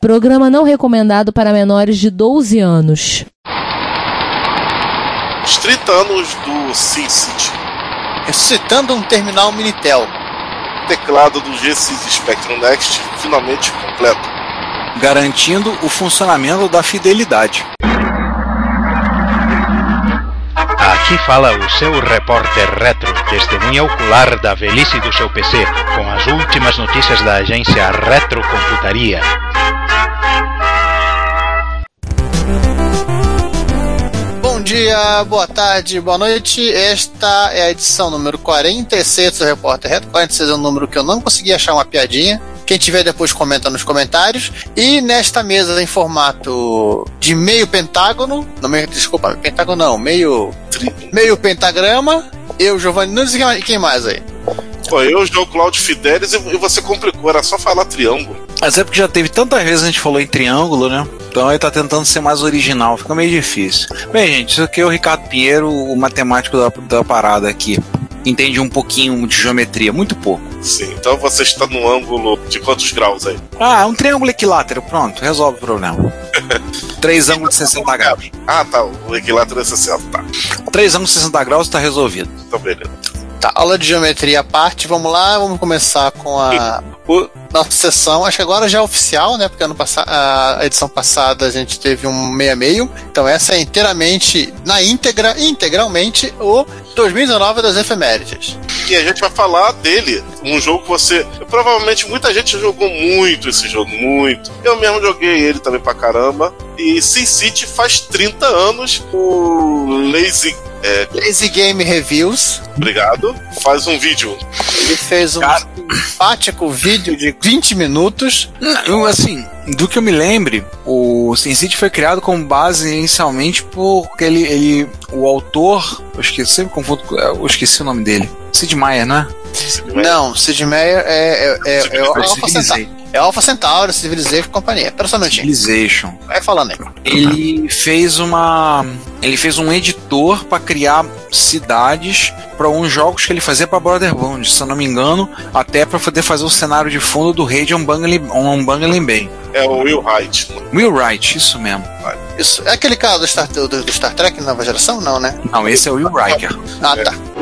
Programa não recomendado para menores de 12 anos. Os 30 anos do SimCity. Ressuscitando um terminal Minitel. Teclado do G6 Spectrum Next finalmente completo. Garantindo o funcionamento da fidelidade. Aqui fala o seu repórter retro, testemunha ocular da velhice do seu PC, com as últimas notícias da agência Retrocomputaria. Dia, boa tarde, boa noite. Esta é a edição número 46 do Repórter Retro. 46 é um número que eu não consegui achar uma piadinha. Quem tiver depois comenta nos comentários. E nesta mesa em formato de meio pentágono, não meio, desculpa, pentágono não, meio meio pentagrama. Eu, Giovanni Nunes e quem mais aí? Pô, eu, João Cláudio Fidelis, e você complicou, era só falar triângulo. Mas é porque já teve tantas vezes a gente falou em triângulo, né? Então ele tá tentando ser mais original, fica meio difícil. Bem, gente, isso aqui é o Ricardo Pinheiro, o matemático da, da parada aqui. Entende um pouquinho de geometria, muito pouco. Sim, então você está no ângulo de quantos graus aí? Ah, um triângulo equilátero, pronto, resolve o problema. Três ângulos de 60 graus. Ah, tá, o equilátero é 60, tá. Três ângulos de 60 graus tá resolvido. Então, beleza. Tá, aula de geometria à parte, vamos lá, vamos começar com a o, nossa sessão, acho que agora já é oficial, né? Porque ano passado, a edição passada a gente teve um meia meio, então essa é inteiramente, na íntegra, integralmente, o 2019 das efemérides. E a gente vai falar dele, um jogo que você. Provavelmente muita gente jogou muito esse jogo, muito. Eu mesmo joguei ele também pra caramba. E SimCity faz 30 anos. O Lazy é, Lazy Game Reviews. Obrigado. Faz um vídeo. Ele fez um Cara... simpático vídeo de 20 minutos. Não, assim, do que eu me lembre, o SimCity foi criado com base inicialmente porque ele, ele o autor, eu esqueci, sempre confundo, eu esqueci o nome dele. Sid Meier, né? Sid Meier. Não, Sid Meier é, é, é, é o Alpha Centauri. É Alpha Centauri, Civilization e companhia. Pera só um Civilization. Vai falando aí. Ele fez uma. Ele fez um editor para criar cidades para uns jogos que ele fazia para Borderlands, se eu não me engano, até para poder fazer o cenário de fundo do Raid on Bungling, on Bungling Bay. É o Will Wright. Will Wright, isso mesmo. Isso. É aquele cara do Star, do, do Star Trek nova geração? Não, né? Não, esse é o Will Riker. Ah, tá. O...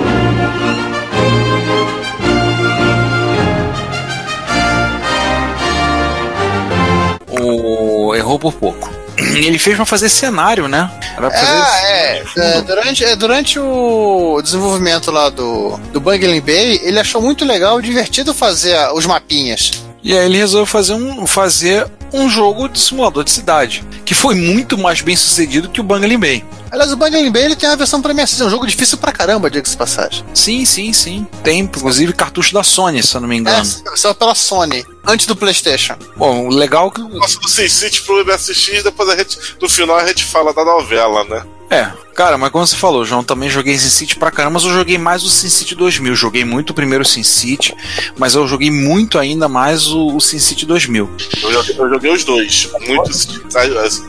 Errou por pouco. Ele fez pra fazer cenário, né? Era pra fazer é, é, é, durante, é, durante o desenvolvimento lá do, do Bungling Bay, ele achou muito legal, divertido fazer os mapinhas. E aí ele resolveu fazer um, fazer um jogo de simulador de cidade, que foi muito mais bem sucedido que o Bungling Bay. Aliás, o Bay ele tem a versão para MSX, é um jogo difícil pra caramba, diga-se passagem. Sim, sim, sim. Tem, inclusive, cartucho da Sony, se eu não me engano. É, saiu pela Sony, antes do PlayStation. Bom, legal que. Nossa, do SimCity pro MSX, depois a gente, no final a gente fala da novela, né? É, cara, mas como você falou, João, também joguei SimCity pra caramba, mas eu joguei mais o SimCity 2000. Joguei muito o primeiro SimCity, mas eu joguei muito ainda mais o, o SimCity 2000. Eu joguei, eu joguei os dois. Muitos,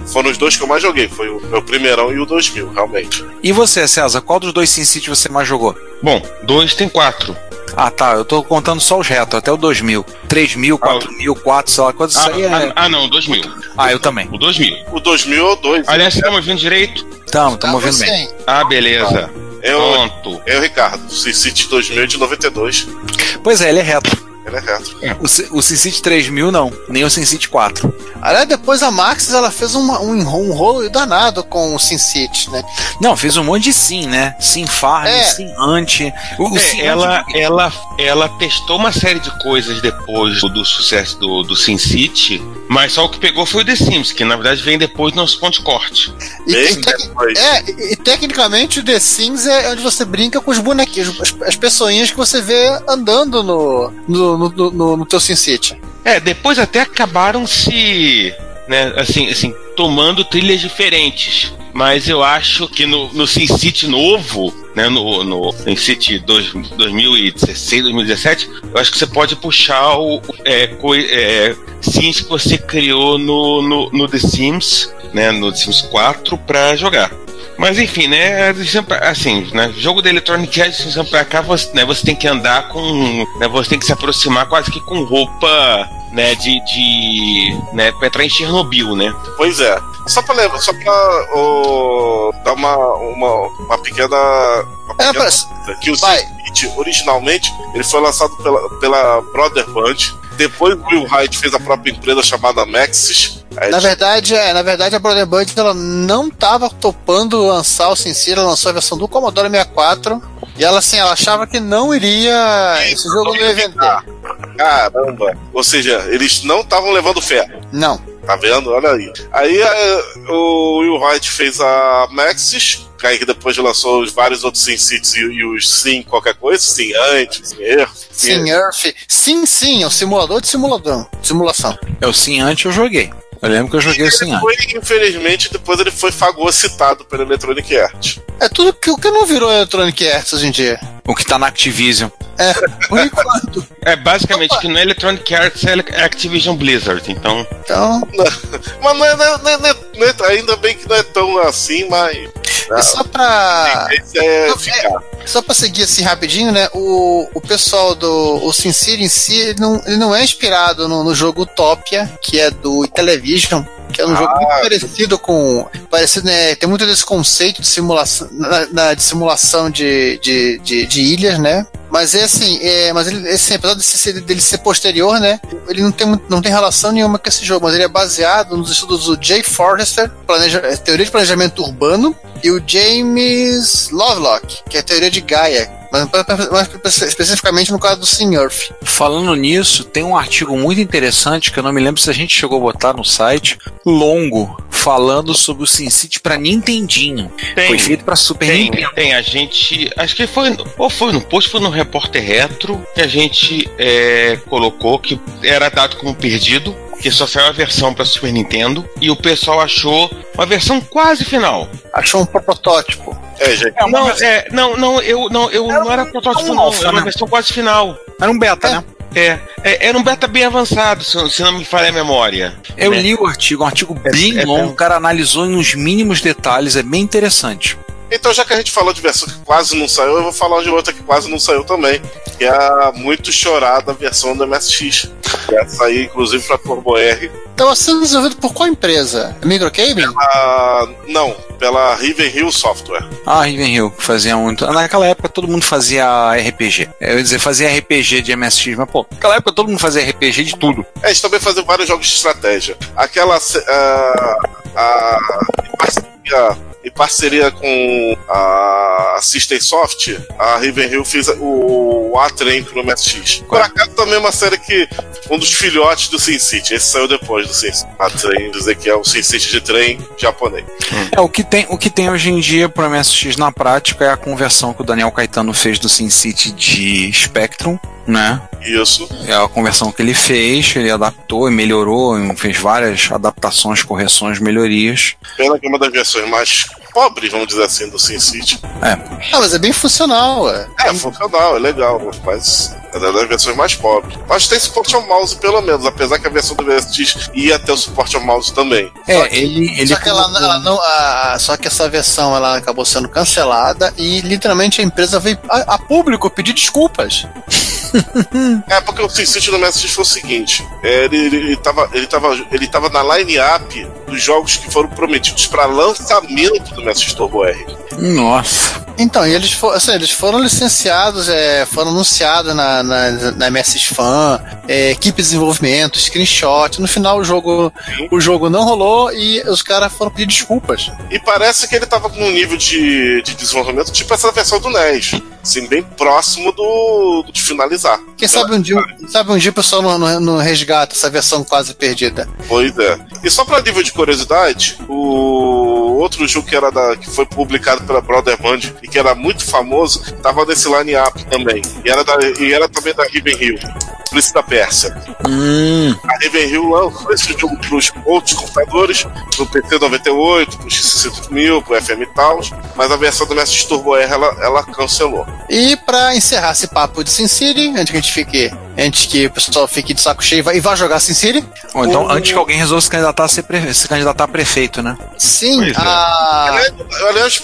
foram os dois que eu mais joguei. Foi o meu primeirão e o 2000, realmente. E você, César, qual dos dois SimCity você mais jogou? Bom, dois tem quatro. Ah, tá. Eu tô contando só os retos, até o 2000. 3000, 4000, 4, sei lá quantos ah, aí é. Ah, ah, não, 2000. Ah, eu também. O 2000. O 2000 é o 2. Aliás, você tá me ouvindo direito? Estamos, estamos ouvindo bem. Ah, beleza. Eu, Pronto. Eu, Ricardo. SimCity 2000 de 92. Pois é, ele é reto. Ele é reto. O, o SimCity 3000 não, nem o SimCity 4. Aliás, depois a Maxis ela fez uma, um, um rolo danado com o SimCity, né? Não, fez um monte de sim, né? Sim Farm, é. sim Anti. O, é, sim ela, anti... ela, ela testou uma série de coisas depois do, do sucesso do, do SimCity, mas só o que pegou foi o The Sims, que na verdade vem depois no nosso ponto de corte. E, e, tec... é, e, tecnicamente o The Sims é onde você brinca com os bonequinhos, as, as pessoinhas que você vê andando no, no, no, no, no teu SimCity. É, depois até acabaram se. Né, assim, assim, tomando trilhas diferentes. Mas eu acho que no, no SimCity novo, né, no, no SimCity 2016, 2017, eu acho que você pode puxar o é, co, é, Sims que você criou no, no, no The Sims, né, no The Sims 4 para jogar. Mas enfim, né? Assim, né? Jogo da Electronic Arts, pra cá, você, né, você tem que andar com. Né, você tem que se aproximar quase que com roupa né, de, de né, pra entrar em Chernobyl, né? Pois é. Só pra lembrar, só pra ó, dar uma, uma, uma pequena. Uma É, pequena parece- coisa, que o. City, originalmente, ele foi lançado pela, pela Brother Band. Depois o Will Wright fez a própria empresa chamada Maxis. Aí Na verdade, é, na verdade a Brother Bud ela não tava topando lançar o SimCity, ela lançou a versão do Commodore 64 e ela assim, ela achava que não iria, esse jogo não ia vender. Caramba! Ou seja, eles não estavam levando fé. Não. Tá vendo? Olha aí. Aí é, o Will Wright fez a Maxis, que aí depois lançou os vários outros Sim Cities e, e os Sim qualquer coisa, Sim antes, Sim Earth. Sim, Earth. Sim, sim, é um simulador de simulador, simulação. É o Sim antes eu joguei. Eu lembro que eu joguei o Sim antes. Foi, infelizmente, depois ele foi fagocitado pela Electronic Arts. É tudo que o que não virou Electronic Arts hoje em dia. O que tá na Activision. É, por enquanto. É basicamente que não é Electronic Arts, é Activision Blizzard, então. Então, Mas não é, não é- não é- não é- não é- ainda bem que não é tão assim, mas. é só pra. É. Só pra seguir assim rapidinho, né? O, o pessoal do o Sin City em si, ele não, ele não é inspirado no, no jogo Utopia, que é do Television, que é um jogo muito parecido com. Parecido, né? Tem muito desse conceito de simulação, na- na- de simulação de, de, de, de ilhas, né? Mas é assim, é, mas ele, assim, apesar de ser, dele ser posterior, né? Ele não tem, não tem relação nenhuma com esse jogo, mas ele é baseado nos estudos do Jay Forrester, planeja, teoria de planejamento urbano, e o James Lovelock, que é a teoria de Gaia, mas mais especificamente no caso do Earth. Falando nisso, tem um artigo muito interessante que eu não me lembro se a gente chegou a botar no site, longo, falando sobre o SimCity pra Nintendinho. Tem, Foi feito pra Super tem, Nintendo. tem. A gente. Acho que foi. Ou foi no post, foi no Repórter Retro que a gente é, colocou que era dado como perdido. Que só saiu a versão para Super Nintendo e o pessoal achou uma versão quase final. Achou um protótipo. É, gente. não, é, não, não, eu não, eu não era protótipo, não. Era uma né? versão quase final. Era um beta, né? É, é, era um beta bem avançado, se, se não me falha a memória. Eu né? li o artigo, um artigo bem é longo, bem- o cara analisou nos mínimos detalhes, é bem interessante. Então, já que a gente falou de versão que quase não saiu, eu vou falar de outra que quase não saiu também. Que é a muito chorada versão do MSX. Que ia sair, inclusive, pra Turbo R. Estava sendo desenvolvido por qual empresa? Microcabling? Ah, não, pela Riven Hill Software. Ah, Riven Hill, que fazia muito. Naquela época todo mundo fazia RPG. Eu ia dizer, fazia RPG de MSX, mas pô, naquela época todo mundo fazia RPG de tudo. É, eles também fazem vários jogos de estratégia. Aquela. ah, a, em parceria, com a System Soft, a Riven Hill fez o, o A-Train pro MSX. Por acaso também é uma série que. Um dos filhotes do Sin City. Esse saiu depois do Sin City. A-Train, dizer que é o Sin City de trem japonês. É, o que tem, o que tem hoje em dia pro MSX na prática é a conversão que o Daniel Caetano fez do SimCity de Spectrum, né? Isso. É a conversão que ele fez, ele adaptou e melhorou, fez várias adaptações, correções, melhorias. Pena que é uma das versões mais pobres, vamos dizer assim, do Sin City. É, Ah, mas é bem funcional, é. É, funcional, é legal, mas é das versões mais pobres. Mas tem suporte ao mouse, pelo menos, apesar que a versão do MSX ia ter o suporte ao mouse também. é ele, ele só que ela, ela não, a- só que essa versão ela acabou sendo cancelada e literalmente a empresa veio a, a público pedir desculpas. É, porque o SimCity no MSX foi o seguinte: é, ele, ele, ele, tava, ele, tava, ele tava na line-up dos jogos que foram prometidos para lançamento do MSX Turbo R. Nossa. Então, e eles, fo- assim, eles foram licenciados, é, foram anunciados na, na, na MSX Fan, é, equipe de desenvolvimento, screenshot. No final o jogo, o jogo não rolou e os caras foram pedir desculpas. E parece que ele tava num nível de, de desenvolvimento tipo essa versão do NES. Assim, bem próximo do, do de finalizar. Quem sabe um dia, sabe um dia o pessoal não, não, não resgata essa versão quase perdida. Pois é. E só pra nível de curiosidade, o outro jogo que, era da, que foi publicado pela Brother Band e que era muito famoso, tava nesse line-up também. E era, da, e era também da Riven Hill. Príncipe da Pérsia. Hum, A Riven Hill lançou esse jogo pros outros computadores, pro PC 98, pro X60000, pro FM e tal, mas a versão do MSX Turbo R ela, ela cancelou. E pra encerrar esse papo de Sin City, antes que a gente fique antes que o pessoal fique de saco cheio e vá- e vá jogar Sin City. Ou então, O- antes que alguém resolva se candidatar a, ser pre- se candidatar a prefeito, né? Sim, Pois é. a... Aliás, aliás,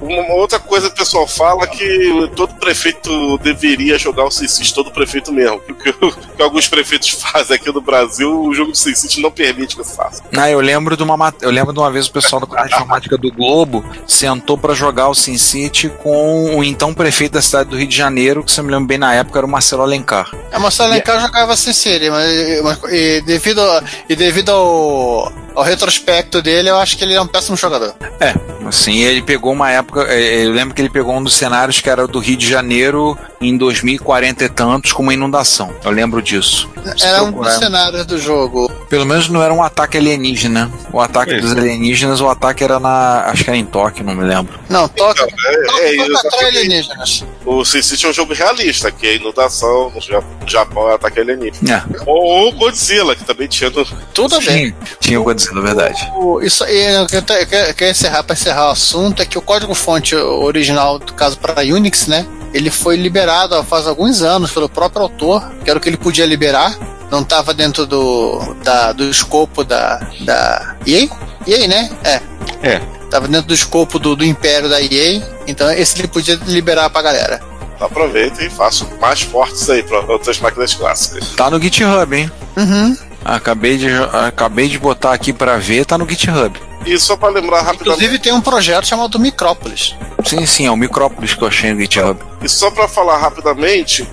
uma outra coisa que o pessoal fala é que todo prefeito deveria jogar o SimCity, todo prefeito mesmo. Porque o que alguns prefeitos fazem aqui no Brasil, o jogo do SimCity não permite que eu faça. Ah, eu lembro de uma mat- eu lembro de uma vez o pessoal da comunidade informática do Globo sentou pra jogar o SimCity com o então prefeito da cidade do Rio de Janeiro, que se eu me lembro bem na época era o Marcelo Alencar. A Marcelo Alencar jogava Sin City, mas, mas- e devido, a- e devido ao, ao retrospecto dele, eu acho que ele é um péssimo jogador. É, assim, ele pegou uma época, é, eu lembro que ele pegou um dos cenários que era do Rio de Janeiro em 2040 e tantos com uma inundação. Eu lembro disso. Se Era um dos cenários do jogo. Pelo menos não era um ataque alienígena. O ataque dos é. alienígenas, o ataque era na, acho que era em Tóquio, não me lembro. Não, toca, Então, é, toca, é atrai alienígenas. O SimCity é um jogo realista, que é inundação, no Ja- no Japão é ataque alienígena. É, Ou o Godzilla, que também tinha no, Tudo bem. sim, tinha o Godzilla, verdade. O- Isso aí, eu quero encerrar para encerrar o assunto é que o código-fonte original, do caso para Unix, né? Ele foi liberado há faz alguns anos pelo próprio autor, que era o que ele podia liberar. Não estava dentro do, da, do escopo da, da EA? EA, né? É. É. Tava dentro do escopo do, do império da EA, então esse ele podia liberar pra galera. Aproveita e faça mais fortes aí para outras máquinas clássicas. Tá no GitHub, hein? Uhum. Acabei de, acabei de botar aqui pra ver, tá no GitHub. E só para lembrar rapidamente, Inclusive tem um projeto chamado Micrópolis. Sim, sim, é o Micrópolis que eu achei no GitHub. e só para falar rapidamente,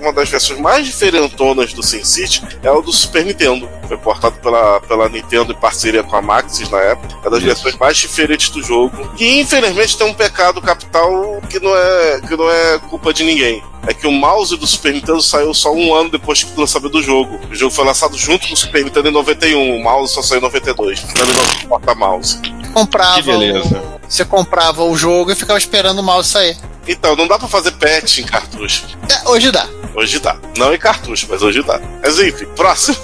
uma das versões mais diferentonas do SimCity é o do Super Nintendo. Foi portado pela, pela Nintendo em parceria com a Maxis na época. É das versões mais diferentes do jogo. Que infelizmente tem um pecado capital que não é, que não é culpa de ninguém. É que o mouse do Super Nintendo saiu só um ano depois do lançamento do jogo. O jogo foi lançado junto com o Super Nintendo em 91. O mouse só saiu em 92. Também não porta-mouse. Comprava Que beleza. o- você comprava o jogo e ficava esperando o mouse sair. Então, não dá pra fazer patch em cartucho. É, hoje dá. Hoje dá. Não em cartucho, mas hoje dá. Mas enfim, próximo.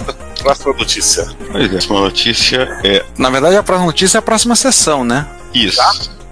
Próxima notícia. Pois é, uma notícia é Na verdade, a próxima notícia é a próxima sessão, né? isso.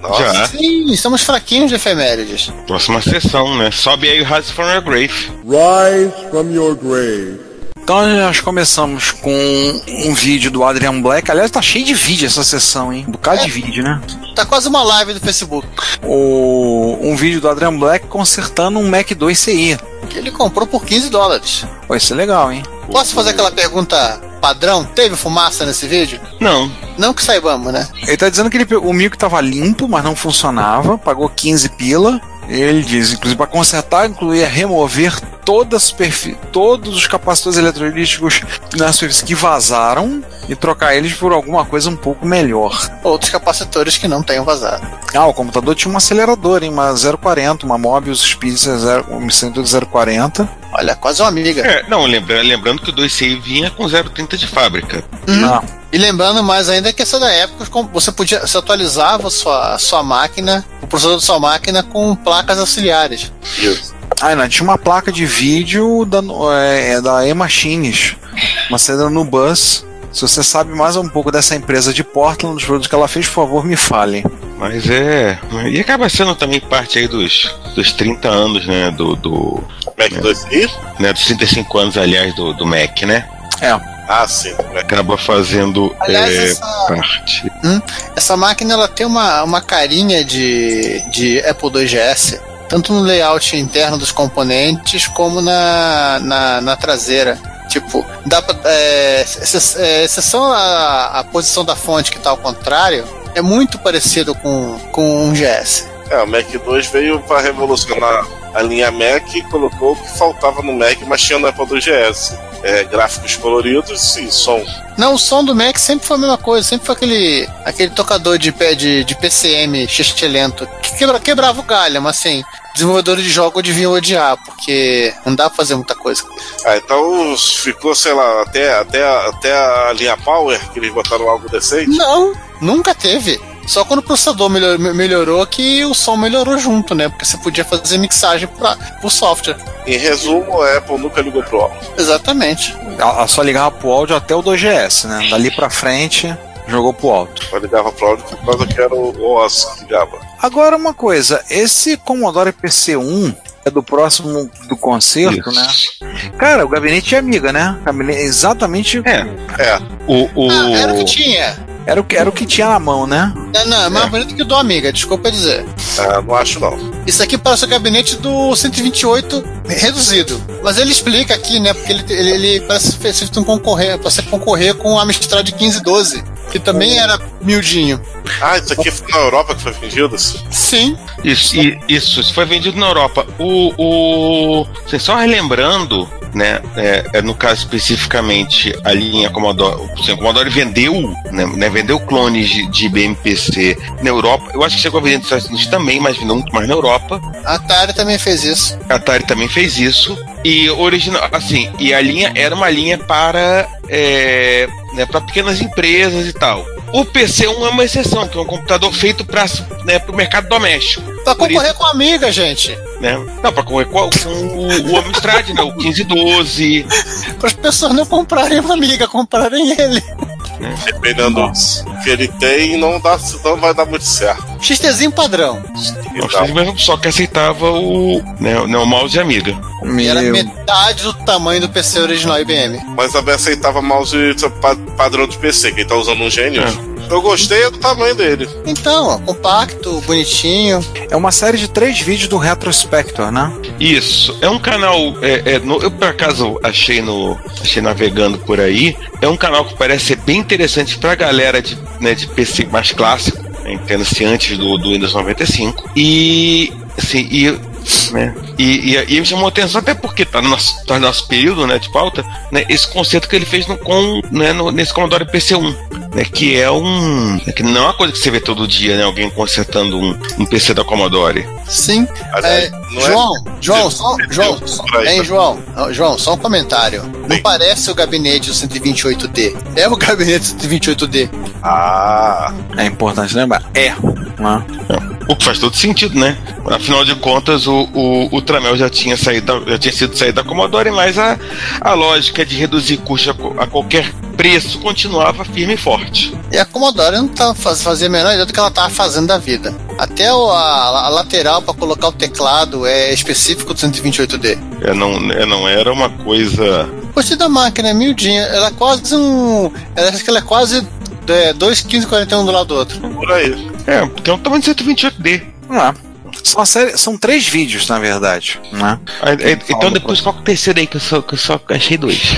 Nossa. Já. Sim, estamos fraquinhos de efemérides. Próxima sessão, né? Sobe aí o Rise from Your Grave. Rise from your grave. Então nós começamos com um vídeo do Adrian Black. Aliás, tá cheio de vídeo essa sessão, hein? Um bocado de vídeo, né? Tá quase uma live do Facebook. O, um vídeo do Adrian Black consertando um Mac 2 CI. Que ele comprou por 15 dólares. Vai ser legal, hein? Posso fazer aquela pergunta padrão? Teve fumaça nesse vídeo? Não. Não que saibamos, né? Ele tá dizendo que ele, pegou- o mico tava limpo, mas não funcionava, pagou 15 pila. Ele diz, inclusive, para consertar, incluía remover toda a superfí- todos os capacitores eletrolíticos na superfície que vazaram e trocar eles por alguma coisa um pouco melhor. Outros capacitores que não tenham vazado. Ah, o computador tinha um acelerador, hein? Uma 040, uma Mobius Spitzer 0, um Centro 040. Olha, quase uma amiga. É, não, lembra, lembrando que o 2CI vinha com 0,30 de fábrica. Ah, E lembrando mais ainda que essa da época como você podia, você atualizava a sua, a sua máquina, o processador da sua máquina com placas auxiliares. Isso. Ah, não, tinha uma placa de vídeo da, é, da E-Machines, uma saída no bus. Se você sabe mais um pouco dessa empresa de Portland, dos produtos que ela fez, por favor, me fale. Mas é. E acaba sendo também parte aí dos, dos 30 anos, né? Do. do Mac 2i? né, dos 35 anos, aliás, do, do Mac, né? É, Ah, sim. Mac. Acaba fazendo Aliás, é, essa- parte. Essa máquina ela tem uma, uma carinha de, de Apple 2GS, tanto no layout interno dos componentes como na, na, na traseira. Tipo, dá pra, é, exce- é, exceção a, a posição da fonte que está ao contrário, é muito parecido com, com um GS. É, o Mac 2 veio para revolucionar a linha Mac e colocou o que faltava no Mac, mas tinha no Apple 2GS. É, gráficos coloridos e som. Não, o som do Mac sempre foi a mesma coisa, sempre foi aquele, aquele tocador de, pé de, de PCM lento que quebra, quebrava o galho, mas assim, desenvolvedores de jogo deviam odiar, porque não dá pra fazer muita coisa. Ah, então ficou, sei lá, até, até, até a linha Power, que eles botaram algo decente. Não, nunca teve. Só quando o processador melhor- me- melhorou que o som melhorou junto, né? Porque você podia fazer mixagem para o software. Em resumo, a Apple nunca ligou pro álbum. Exatamente. ela só ligava pro áudio até o 2GS, né? Dali pra frente, jogou pro alto. Só ligava pro áudio por causa que era o OS que ligava. Agora uma coisa, esse Commodore PC1, é do próximo do concerto, né? Cara, o gabinete de amiga, né? Gabinete- exatamente. É. É. O, o... Ah, era o que tinha. Era o que, era o que tinha na mão, né? Não, não, é mais bonito que o do Amiga, desculpa dizer. É, não acho não. Isso aqui parece o gabinete do 128 reduzido. Mas ele explica aqui, né? Porque ele, ele, ele parece ser feito um concorrer, você concorrer com o Amstrad 1512, que também era miudinho. Ah, isso aqui foi na Europa que foi vendido? Sim. Isso, i- isso, isso foi vendido na Europa. O, o assim, só relembrando, né, é, é, no caso especificamente a linha Commodore, o Commodore vendeu, né, né, vendeu clones de, de BMPC na Europa. Eu acho que chegou a vender nos Estados Unidos também, mas vendeu muito mais na Europa. A Atari também fez isso. A Atari também fez isso. E original, assim, e a linha era uma linha para é, né, para pequenas empresas e tal. O PC1 é uma exceção, que é um computador feito para né, o mercado doméstico. Pra concorrer com a Amiga, gente. né? Não, para concorrer com, com o, o Amstrad, né? O 1512. Para as pessoas não comprarem uma Amiga, comprarem ele. Dependendo do que ele tem, não, dá, não vai dar muito certo. XTzinho padrão. Então, só que aceitava o, né, o- né, o mouse de amiga. E era Meu. metade do tamanho do PC original IBM. mas também aceitava mouse pa- padrão de PC, quem tá usando um gênio. Eu gostei do tamanho dele. Então, ó, compacto, bonitinho. É uma série de três vídeos do Retrospector, né? Isso, é um canal. é, é, no- eu por acaso achei no. achei navegando por aí. É um canal que parece ser bem interessante pra galera de, né, de PC mais clássico, né, entenda-se antes do, do Windows 95. E assim, e. Né? E, e, e me chamou a atenção até porque tá no nosso, tá no nosso período né, de pauta, né, esse conceito que ele fez no, com, né, no- nesse Commodore PC1, né, que é um. que não é uma coisa que você vê todo dia, né? Alguém consertando um, um PC da Commodore. Sim. Aliás, É, não João, João, só, João, só, aí, hein, tá? João, João, só um comentário. Não Bem. parece o gabinete do 128D. É o gabinete do 128D. Ah, É importante lembrar. É. Né? O que faz todo sentido, né? Afinal de contas, o, o Ultramel já tinha saído, já tinha sido saído da Commodore, mas a, a lógica de reduzir custo a, a qualquer preço continuava firme e forte. E a Commodore não tá faz, fazia a menor ideia do que ela tava fazendo da vida. Até o- a, a lateral para colocar o teclado é específico do 128D. É, não, é, não era uma coisa. Gostei da máquina, é miudinha. Ela é quase um. Ela, acho que ela é quase é, 2,1541 do lado do outro. por aí. É, porque é um tamanho de 128D. É. São, série- são três vídeos, na verdade. Né? Então depois qual que é o terceiro aí que eu só, que eu só achei dois.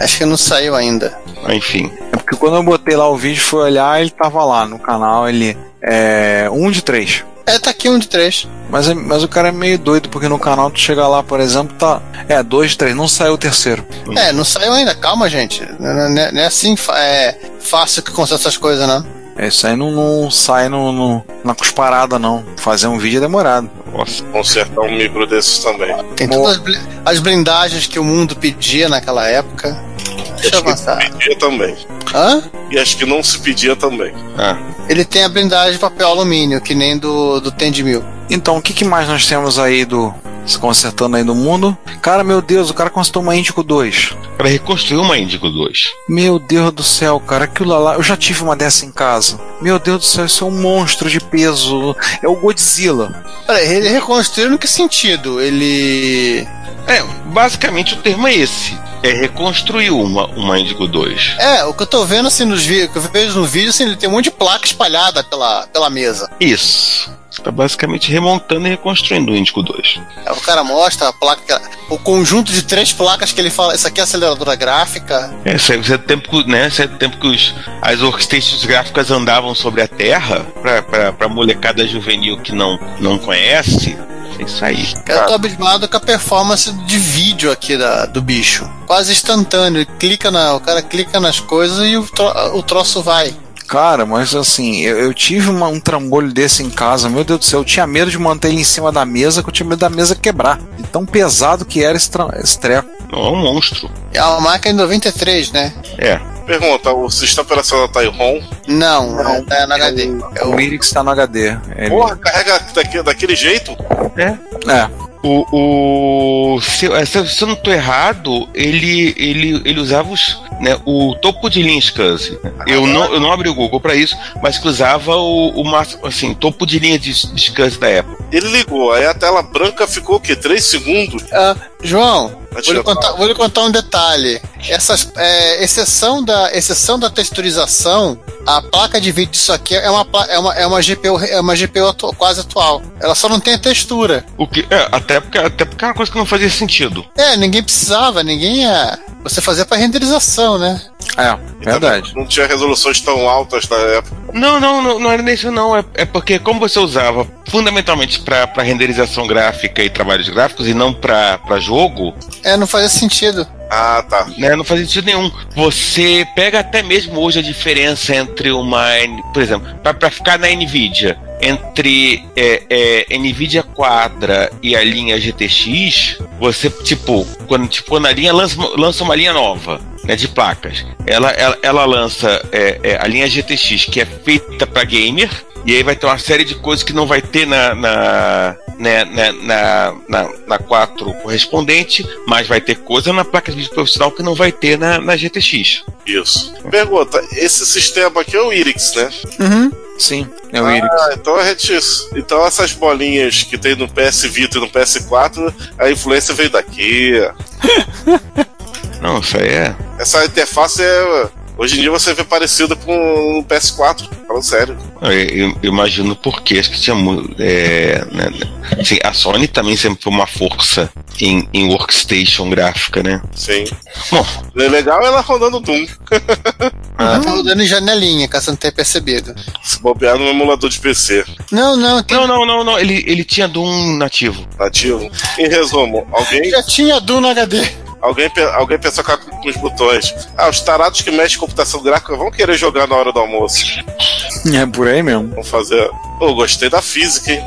Acho que não saiu ainda. Ah, Enfim. É porque quando eu botei lá o vídeo, fui olhar, ele tava lá no canal, ele é um de três. É, tá aqui um de três. Mas, é- mas o cara é meio doido, porque no canal tu chega lá, por exemplo, tá. É, dois de três, não saiu o terceiro. É, não saiu ainda. Calma, gente. Não, não- não é- assim é, fácil que conserta essas coisas, não. É, Isso aí não, não sai no, no- na cusparada, não. Fazer um vídeo é demorado. Nossa. Consertar um micro desses também. Tem todas as bli- as blindagens que o mundo pedia naquela época. Deixa eu avançar. Pedia também. Hã? E acho que não se pedia também. Ah, Ele tem a blindagem de papel alumínio, que nem do, do Tend Mil. Então, o que, que mais nós temos aí do. Se consertando aí do mundo? Cara, meu Deus, o cara consertou uma Índico 2. Para reconstruir uma Índico 2. Meu Deus do céu, cara, aquilo lá. Eu já tive uma dessa em casa. Meu Deus do céu, isso é um monstro de peso. É o Godzilla. Peraí, ele reconstruiu no que sentido? Ele. É, basicamente o termo é esse. É reconstruir uma, uma Índico 2. É, o que eu tô vendo assim nos vídeos, que eu vejo no vídeo, assim, ele tem um monte de placa espalhada pela, pela mesa. Isso. Tá basicamente remontando e reconstruindo o Índico 2. Aí o cara mostra a placa, o conjunto de três placas que ele fala, isso aqui é aceleradora gráfica. É, isso é do tempo que, né, isso é do tempo que os, as workstations gráficas andavam sobre a Terra, pra, pra, pra molecada juvenil que não, não conhece. É isso aí. Eu tô abismado com a performance de vídeo aqui da, do bicho. Quase instantâneo. Ele clica na, o cara clica nas coisas e o, tro- o troço vai. Cara, mas assim, eu, eu tive uma- um trambolho desse em casa, meu Deus do céu, eu tinha medo de manter ele em cima da mesa, que eu tinha medo da mesa quebrar. De tão pesado que era esse, esse treco. Não, é um monstro. É uma máquina de 93, né? É. Pergunta, o sistema operacional tá em ROM? Não, Não, é, tá no HD. É O o, Mirix tá no HD. Ele- Porra, carrega daquele, daquele jeito? é. O, O, o se, eu- se eu- não tô errado, ele, ele, ele usava os, né, o topo de linha SCSI. Eu não, eu não abri o Google pra isso, mas que usava o, o máximo, assim, topo de linha de, de SCSI da Apple. Ele ligou, aí a tela branca ficou o quê? 3 segundos? Ah, João, vou lhe, contar, vou lhe contar um detalhe. Essas, é, exceção, da, exceção da texturização, a placa de vídeo disso aqui é uma, é uma, é uma GPU, é uma GPU atu- quase atual. Ela só não tem a textura. O que, é, até porque, até porque é uma coisa que não fazia sentido. É, ninguém precisava, ninguém ia. Você fazia pra renderização, né? É, verdade. Não tinha resoluções tão altas na época. Não, não, não, não era isso não. É, é porque como você usava fundamentalmente para renderização gráfica e trabalhos gráficos e não para jogo, É, não fazia sentido. Ah, tá. né, não faz sentido nenhum. Você pega até mesmo hoje a diferença entre uma, por exemplo, para ficar na Nvidia, entre é, é, Nvidia Quadra e a linha GTX, você tipo quando tipo quando a linha lança, lança uma linha nova. Né, de placas. Ela, ela, ela lança é, é, a linha GTX, que é feita para gamer, e aí vai ter uma série de coisas que não vai ter na, na, né, né, na, na, na 4 correspondente, mas vai ter coisa na placa de vídeo profissional que não vai ter na, na GTX. Isso. Pergunta: esse sistema aqui é o Irix, né? Uhum. Sim, é o Irix. Ah, então é isso. Então essas bolinhas que tem no PS Vita e no PS4, a influência veio daqui. Não, isso aí é. Essa interface é. Hoje em dia você vê parecida com o PS4, falando sério. Eu, eu- eu imagino porque acho que tinha é, né, né, assim, a Sony também sempre foi uma força em, em workstation gráfica, né? Sim. Bom, O legal é ela rodando Doom. Tá rodando em janelinha, caso você não tenha percebido. Se bobear no emulador de PC Não, não, tem- não, não, não, não. Ele, ele tinha Doom nativo. nativo. Em resumo, alguém, já tinha Doom no HD. Alguém, alguém pensou com, com os botões. Ah, os tarados que mexem em computação gráfica vão querer jogar na hora do almoço. É por aí mesmo. Vão fazer. Pô, gostei da física, hein?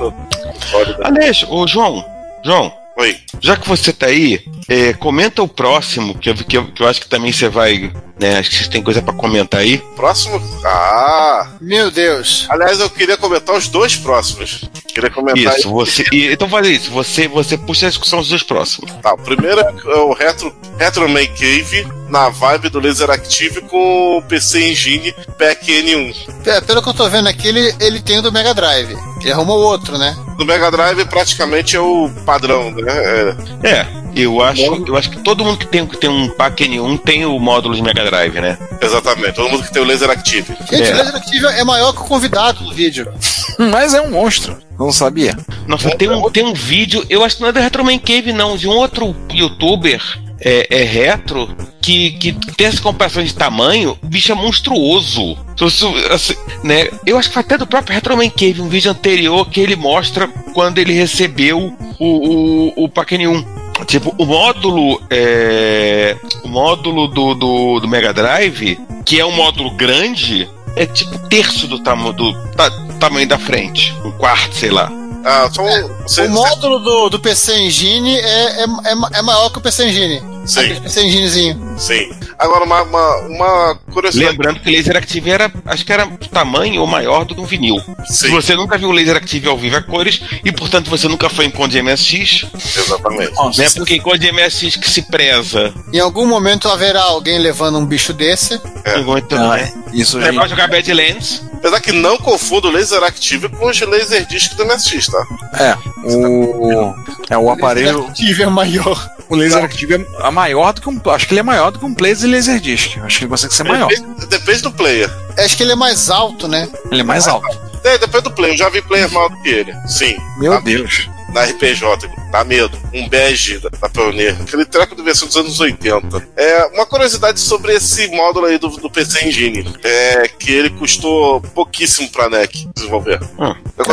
Sólida. Aliás, ô João, João, Oi. já que você tá aí, é, comenta o próximo, que eu, que, eu, que eu acho que também você vai. Né, acho que você tem coisa pra comentar aí. Próximo. Ah! Meu Deus. Aliás, eu queria comentar os dois próximos. Queria comentar Isso, você. e- então faz isso, você, você puxa a discussão dos dois próximos. Tá, o primeiro é o Retro, Retro May Cave na vibe do Laser Active com o PC Engine PEC N1. É, Pelo que eu tô vendo aqui, ele, ele tem o do Mega Drive. Ele arrumou outro, né? Do Mega Drive praticamente é o padrão, né? É, É, eu acho, eu acho que todo mundo que tem, que tem um pack N1 tem o módulo de Mega Drive, né? exatamente, todo mundo que tem o Laser Active. Gente, É. o Laser Active é maior que o convidado do vídeo. Mas é um monstro. Não sabia. Nossa, tem um, tem um vídeo, eu acho que não é da Retro Man Cave, não, de um outro youtuber é, é retro que, que tem essa comparação de tamanho, o bicho é monstruoso. Você- assim, né, eu acho que foi até do próprio Retro Man Cave, um vídeo anterior que ele mostra quando ele recebeu o, o, o Pack N1. Tipo, o módulo é, o módulo do, do, do Mega Drive, que é um módulo grande, é tipo terço do, tamo, do ta- tamanho da frente. Um quarto, sei lá. Ah. Você, o módulo do, do PC Engine é, é, é, é maior que o PC Engine. Sim. Aquele PC Enginezinho. sim. Agora, uma, uma, uma curiosidade. Lembrando que o Laser Active era, acho que era tamanho ou maior do que um vinil. Se você nunca viu o Laser Active ao vivo a cores, e portanto você nunca foi em Conde MSX, exatamente. né? Porque em Conde MSX que se preza. Em algum momento haverá alguém levando um bicho desse. É. Então, Ah, né? isso Você aí. pode jogar Badlands. Apesar que não confunda o Laser Active com os Laserdisc do MSX, tá? É, o. É o aparelho. Active é maior. O Laser Active é a maior do que um. Acho que ele é maior do que um Blaze Laserdisc. Acho que ele consegue ser maior. Depende, depende do player. Acho que ele é mais alto, né? Ele é mais alto. É, depende do player. Eu já vi player maior do que ele. Sim. Meu Tá- Deus. na RPJ, dá medo. Um bege da, da Pioneer. Aquele treco de versão dos anos 80. É, uma curiosidade sobre esse módulo aí do, do PC Engine. É que ele custou pouquíssimo pra NEC desenvolver. Hum. É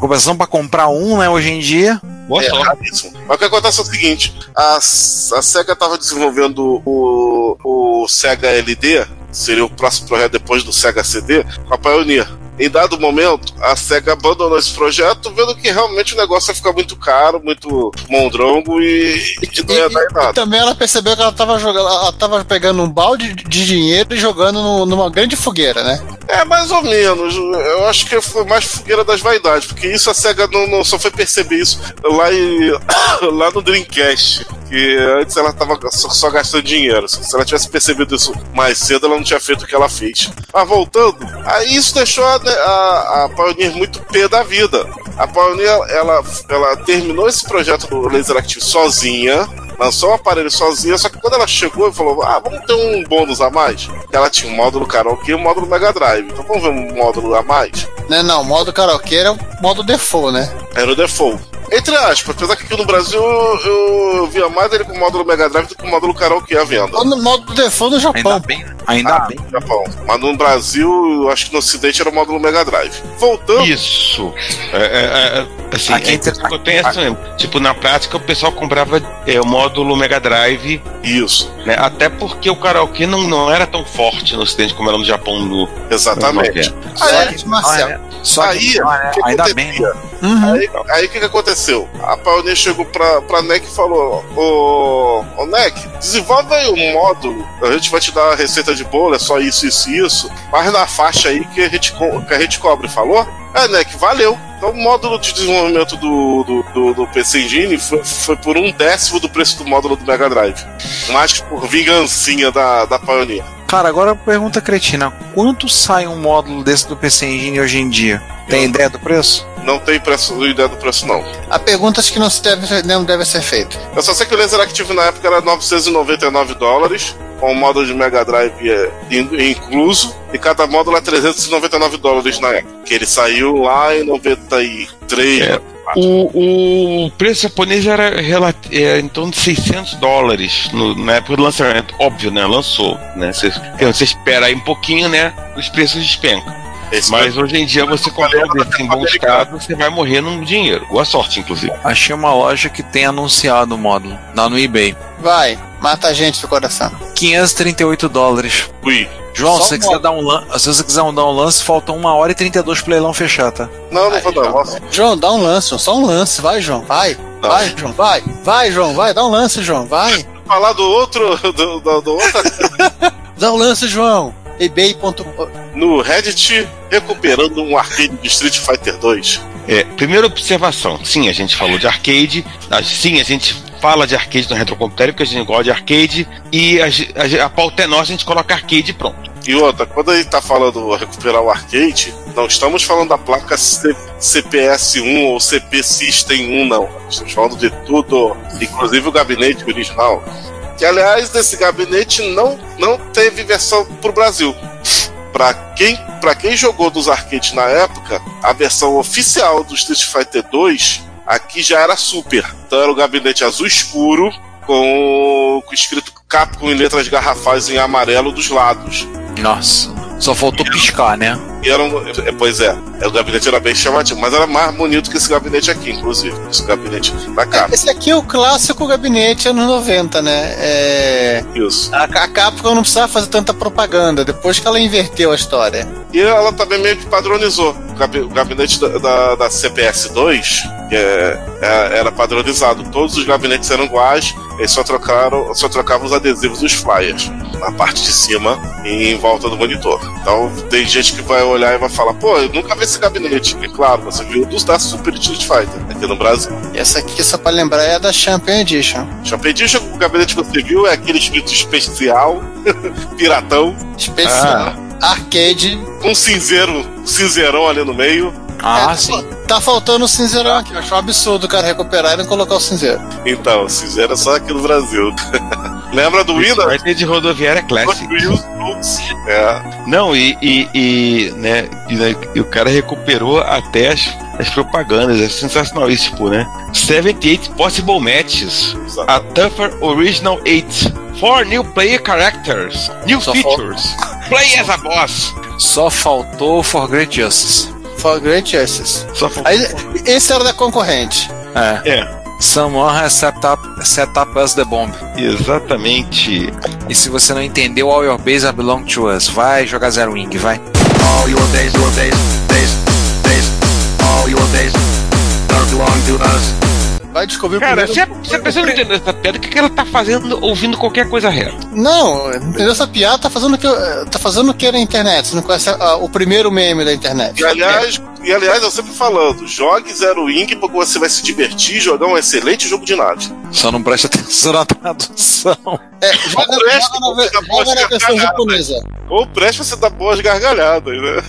compensação pra comprar um, né, hoje em dia. Boa é sorte. Mas o que acontece é o seguinte: a, a SEGA tava desenvolvendo o, o Sega LD, seria o próximo projeto depois do Sega CD, com a Pioneer. Em dado momento, a SEGA abandonou esse projeto, vendo que realmente o negócio ia ficar muito caro, muito mondrongo e, e não ia dar em E nada. também ela percebeu que ela tava jogando, ela tava pegando um balde de dinheiro e jogando no- numa grande fogueira, né? É, mais ou menos. Eu acho que foi mais fogueira das vaidades, porque isso a SEGA não, não só foi perceber isso lá, em, lá no Dreamcast. Que antes ela tava só, só gastando dinheiro. Se ela tivesse percebido isso mais cedo, ela não tinha feito o que ela fez. Mas voltando, aí isso deixou a, a, a Pioneer muito pé da vida. A Pioneer, ela, ela terminou esse projeto do Laser Active sozinha, lançou o aparelho sozinha, só que quando ela chegou e falou, ah, vamos ter um bônus a mais, ela tinha um módulo karaokê e um módulo Mega Drive. Então vamos ver um módulo a mais? Né, não, o modo karaokê era o modo default, né? Era o default. Entre aspas, apesar que aqui no Brasil eu via mais ele com o módulo Mega Drive do que com o módulo karaokê à venda. No modo default no Japão. Ainda bem, né? ainda Ah, bem. no Japão. Mas no Brasil, eu acho que no Ocidente era o módulo Mega Drive. Voltando, Isso. É, é, é, assim, Aqui é entre- impressão que eu tenho essa mesmo. Tipo, na prática o pessoal comprava é, o módulo Mega Drive, isso, né? Até porque o karaokê não, não era tão forte no ocidente como era no Japão no. exatamente. Ah, Aí, é, Marcel. É. Só Aí, que, é, o que ainda bem. Uhum. Aí o que, que aconteceu? A Pioneer chegou pra, pra NEC e falou: Ô, ô NEC, desenvolve aí um módulo. A gente vai te dar a receita de bolo, é só isso, isso e isso. Mas na faixa aí que a gente, que a gente cobre, falou? É, NEC, valeu. Então o módulo de desenvolvimento do, do, do, do PC Engine foi, foi por um décimo do preço do módulo do Mega Drive. Mais que por vingancinha da, da Pioneer. Cara, agora pergunta cretina: quanto sai um módulo desse do PC Engine hoje em dia? Tem Eu- ideia do preço? Não tem preço, ideia do preço, não. A pergunta acho que não, se deve, não deve ser feita. Eu só sei que o Laser Active na época era 999 dólares, com o módulo de Mega Drive é, in- incluso, e cada módulo é 399 dólares na época. Que ele saiu lá em 93. É. O, o preço japonês era é, em torno de 600 dólares no- na época do lançamento. Óbvio, né? Lançou. Né? Você, você espera aí um pouquinho, né? Os preços despencam. Esse Mas hoje em dia você comprar um desses em bom estado, você vai morrer num dinheiro. Boa sorte, inclusive. Achei uma loja que tem anunciado o módulo, lá no eBay. Vai, mata a gente do coração. 538 dólares. Ui. João, Só se você, quiser dar um lan- se você quiser dar um lance, faltam 1 hora e 32 pro leilão fechar, tá? Não, não vou dar. Nossa, João, dá um lance, João, só um lance, vai, João, vai. Não. Vai, João, vai. Vai, João, vai, dá um lance, João, vai. falar do outro, do, do, do outro Dá um lance, João. ebay.com no Reddit, recuperando um arcade de Street Fighter 2. É, primeira observação, sim, a gente falou de arcade, a- sim, a gente fala de arcade no retrocomputério porque a gente gosta de arcade e a, a, a pauta é nossa, a gente coloca arcade e pronto. E outra, quando gente tá falando recuperar o arcade, não estamos falando da placa C- CPS-1 ou CP System 1, não. Estamos falando de tudo, inclusive o gabinete original. Que, aliás, desse gabinete não, não teve versão pro Brasil. Pra quem, pra quem jogou dos arcades na época, a versão oficial do Street Fighter 2 aqui já era super. Então era o gabinete azul escuro com, com escrito Capcom em letras garrafais em amarelo dos lados. Nossa. Só faltou piscar, né? E era um, é, pois é, é, o gabinete era bem chamativo, mas era mais bonito que esse gabinete aqui, inclusive. Esse gabinete da Capcom. Esse aqui é o clássico gabinete anos 90, né? É... Isso. A, a Capcom não precisava fazer tanta propaganda, depois que ela inverteu a história. E ela também meio que padronizou. O gabi- o gabinete da, da, da CPS-2 que é, é- era padronizado. Todos os gabinetes eram iguais, eles só trocaram, só trocavam os adesivos dos flyers na parte de cima e em volta do monitor. Então tem gente que vai olhar e vai falar, pô, eu nunca vi esse gabinete. E claro, você viu dos da Super Street Fighter aqui no Brasil. E essa aqui, só pra lembrar, é a da Champion Edition. Champion Edition, o gabinete que você viu é aquele escrito especial, piratão, Especial. Arcade. com um cinzeiro, cinzeirão ali no meio. Ah, É, sim. Tá faltando o cinzeirão aqui. Eu acho um absurdo o cara recuperar e não colocar o cinzeiro. Então, cinzeiro é só aqui no Brasil. Lembra do Windows? Vai ter de rodoviária Classic. É, Não, e, e, e, né, e, né, e o cara recuperou até as, as propagandas. É sensacional isso, tipo, né? 78 Possible Matches. exato. A Tougher Original 8. Four new player characters. New Só features. Play as a boss. Só faltou For Great Justice. For Great Justice. Só faltou- Aí, esse era da concorrente. É. É, has set up, set up us the bomb. exatamente. E se você não entendeu, all your base are belong to us. Vai jogar Zero Wing, vai. All your days, your days, days, days. All your don't belong to us. Vai descobrir o Cara, primeiro. se a, se a pessoa não entendeu essa piada, o que, que ela tá fazendo ouvindo qualquer coisa reta? Não, entendeu essa piada? Tá fazendo o que, tá fazendo o que na internet? Você não conhece ah, o primeiro meme da internet? E aliás, e aliás, eu sempre falando, jogue Zero Wing porque você vai se divertir e jogar um excelente jogo de nave. Só não preste atenção na tradução. É, joga, joga na, tá joga na versão japonesa. Ou preste você dar boas gargalhadas, né?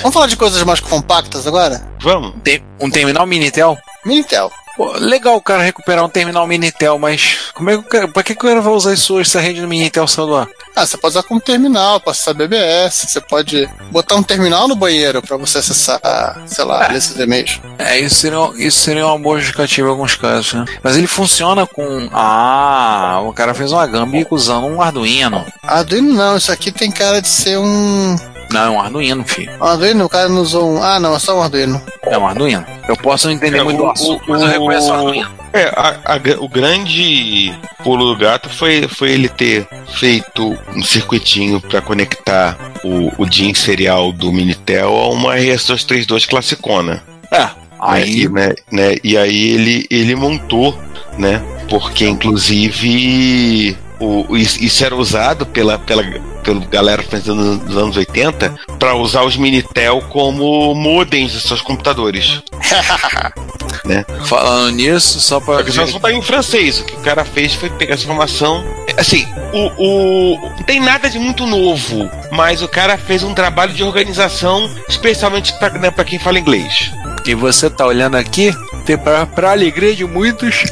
Vamos falar de coisas mais compactas agora? Vamos. Tem um terminal Minitel? Minitel. Pô, legal o cara recuperar um terminal Minitel, mas como é que pra que o cara vai usar isso hoje se a rede do Minitel celular? Ah, você pode usar como terminal para acessar BBS. Você pode botar um terminal no banheiro para você acessar, sei lá, ler esses e-mails. É, isso seria, isso seria uma boa justificativa em alguns casos, né? Mas ele funciona com. Ah, o cara fez uma Gambi usando um Arduino. Arduino não, isso aqui tem cara de ser um. Não, é um Arduino, filho. um Arduino, o cara não usou um. Ah, não, é só um Arduino. É um Arduino. Eu posso não entender É, muito o- assunto, o- mas eu reconheço o Arduino. É, a- a o grande pulo do gato foi, foi ele ter feito um circuitinho para conectar o, o DIN serial do Minitel a uma RS232 classicona. É, aí. E, né, né, e aí ele, ele montou, né? Porque inclusive o, isso era usado pela, pela, pela galera pensando nos anos 80 para usar os Minitel como modems dos seus computadores. Falando nisso, só pra. Só que só tá em francês. O que o cara fez foi pegar essa informação. Assim, o, o. Não tem nada de muito novo, mas o cara fez um trabalho de organização, especialmente pra, né, quem fala inglês. E você tá olhando aqui, pra alegria de muitos.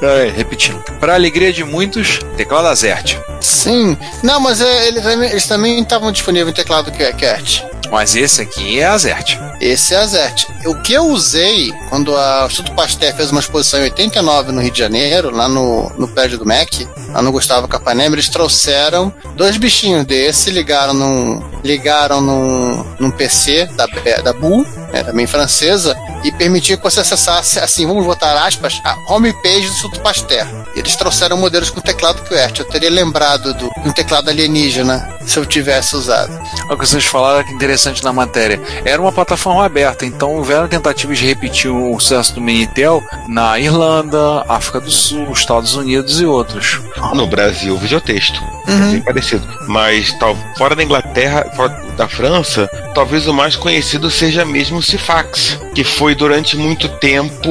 Peraí, repetindo. Pra alegria de muitos, teclado Azert. Sim. Não, mas é, eles, também- eles também estavam disponíveis em teclado Cat. Mas esse aqui é Azert. Esse é a Zert. O que eu usei quando a Instituto Pasteur fez uma exposição em 89 no Rio de Janeiro, lá no, no prédio do MEC, lá no Gustavo Capanema, eles trouxeram dois bichinhos desse, ligaram num, ligaram num, num PC da, da Bull, né, também francesa, e permitia que você acessasse, assim, vamos botar aspas, a homepage do Instituto Pasteur. Eles trouxeram modelos com teclado QWERTY. Eu teria lembrado do, de um teclado alienígena se eu tivesse usado. É o que vocês falaram que é interessante na matéria. Era uma plataforma aberta, então houveram tentativas de repetir o sucesso do Minitel na Irlanda, África do Sul, Estados Unidos e outros. No Brasil, videotexto. É bem parecido. Mas tal, fora da Inglaterra, fora da França, talvez o mais conhecido seja mesmo o Cifax, que foi durante muito tempo.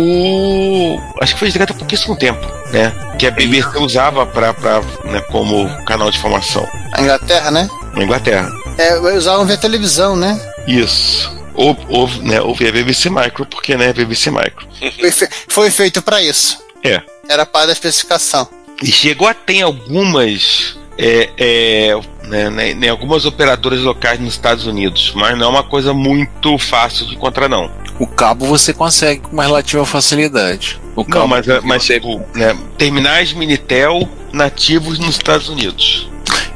Acho que foi durante pouquíssimo tempo, né? Que a BBC usava pra, pra, né, como canal de informação A Inglaterra, né? na Inglaterra. É, usavam ver televisão, né? Isso. Ou, ou, né, ou via BBC Micro, porque né, BBC Micro. Foi, foi feito para isso. É. Era para a especificação. E chegou a ter algumas. É, é, né, né, né, algumas operadoras locais nos Estados Unidos, mas não é uma coisa muito fácil de encontrar, não. O cabo você consegue com uma relativa facilidade. O cabo Não, mas, é- mas você- tipo, né, terminais Minitel nativos nos Estados Unidos.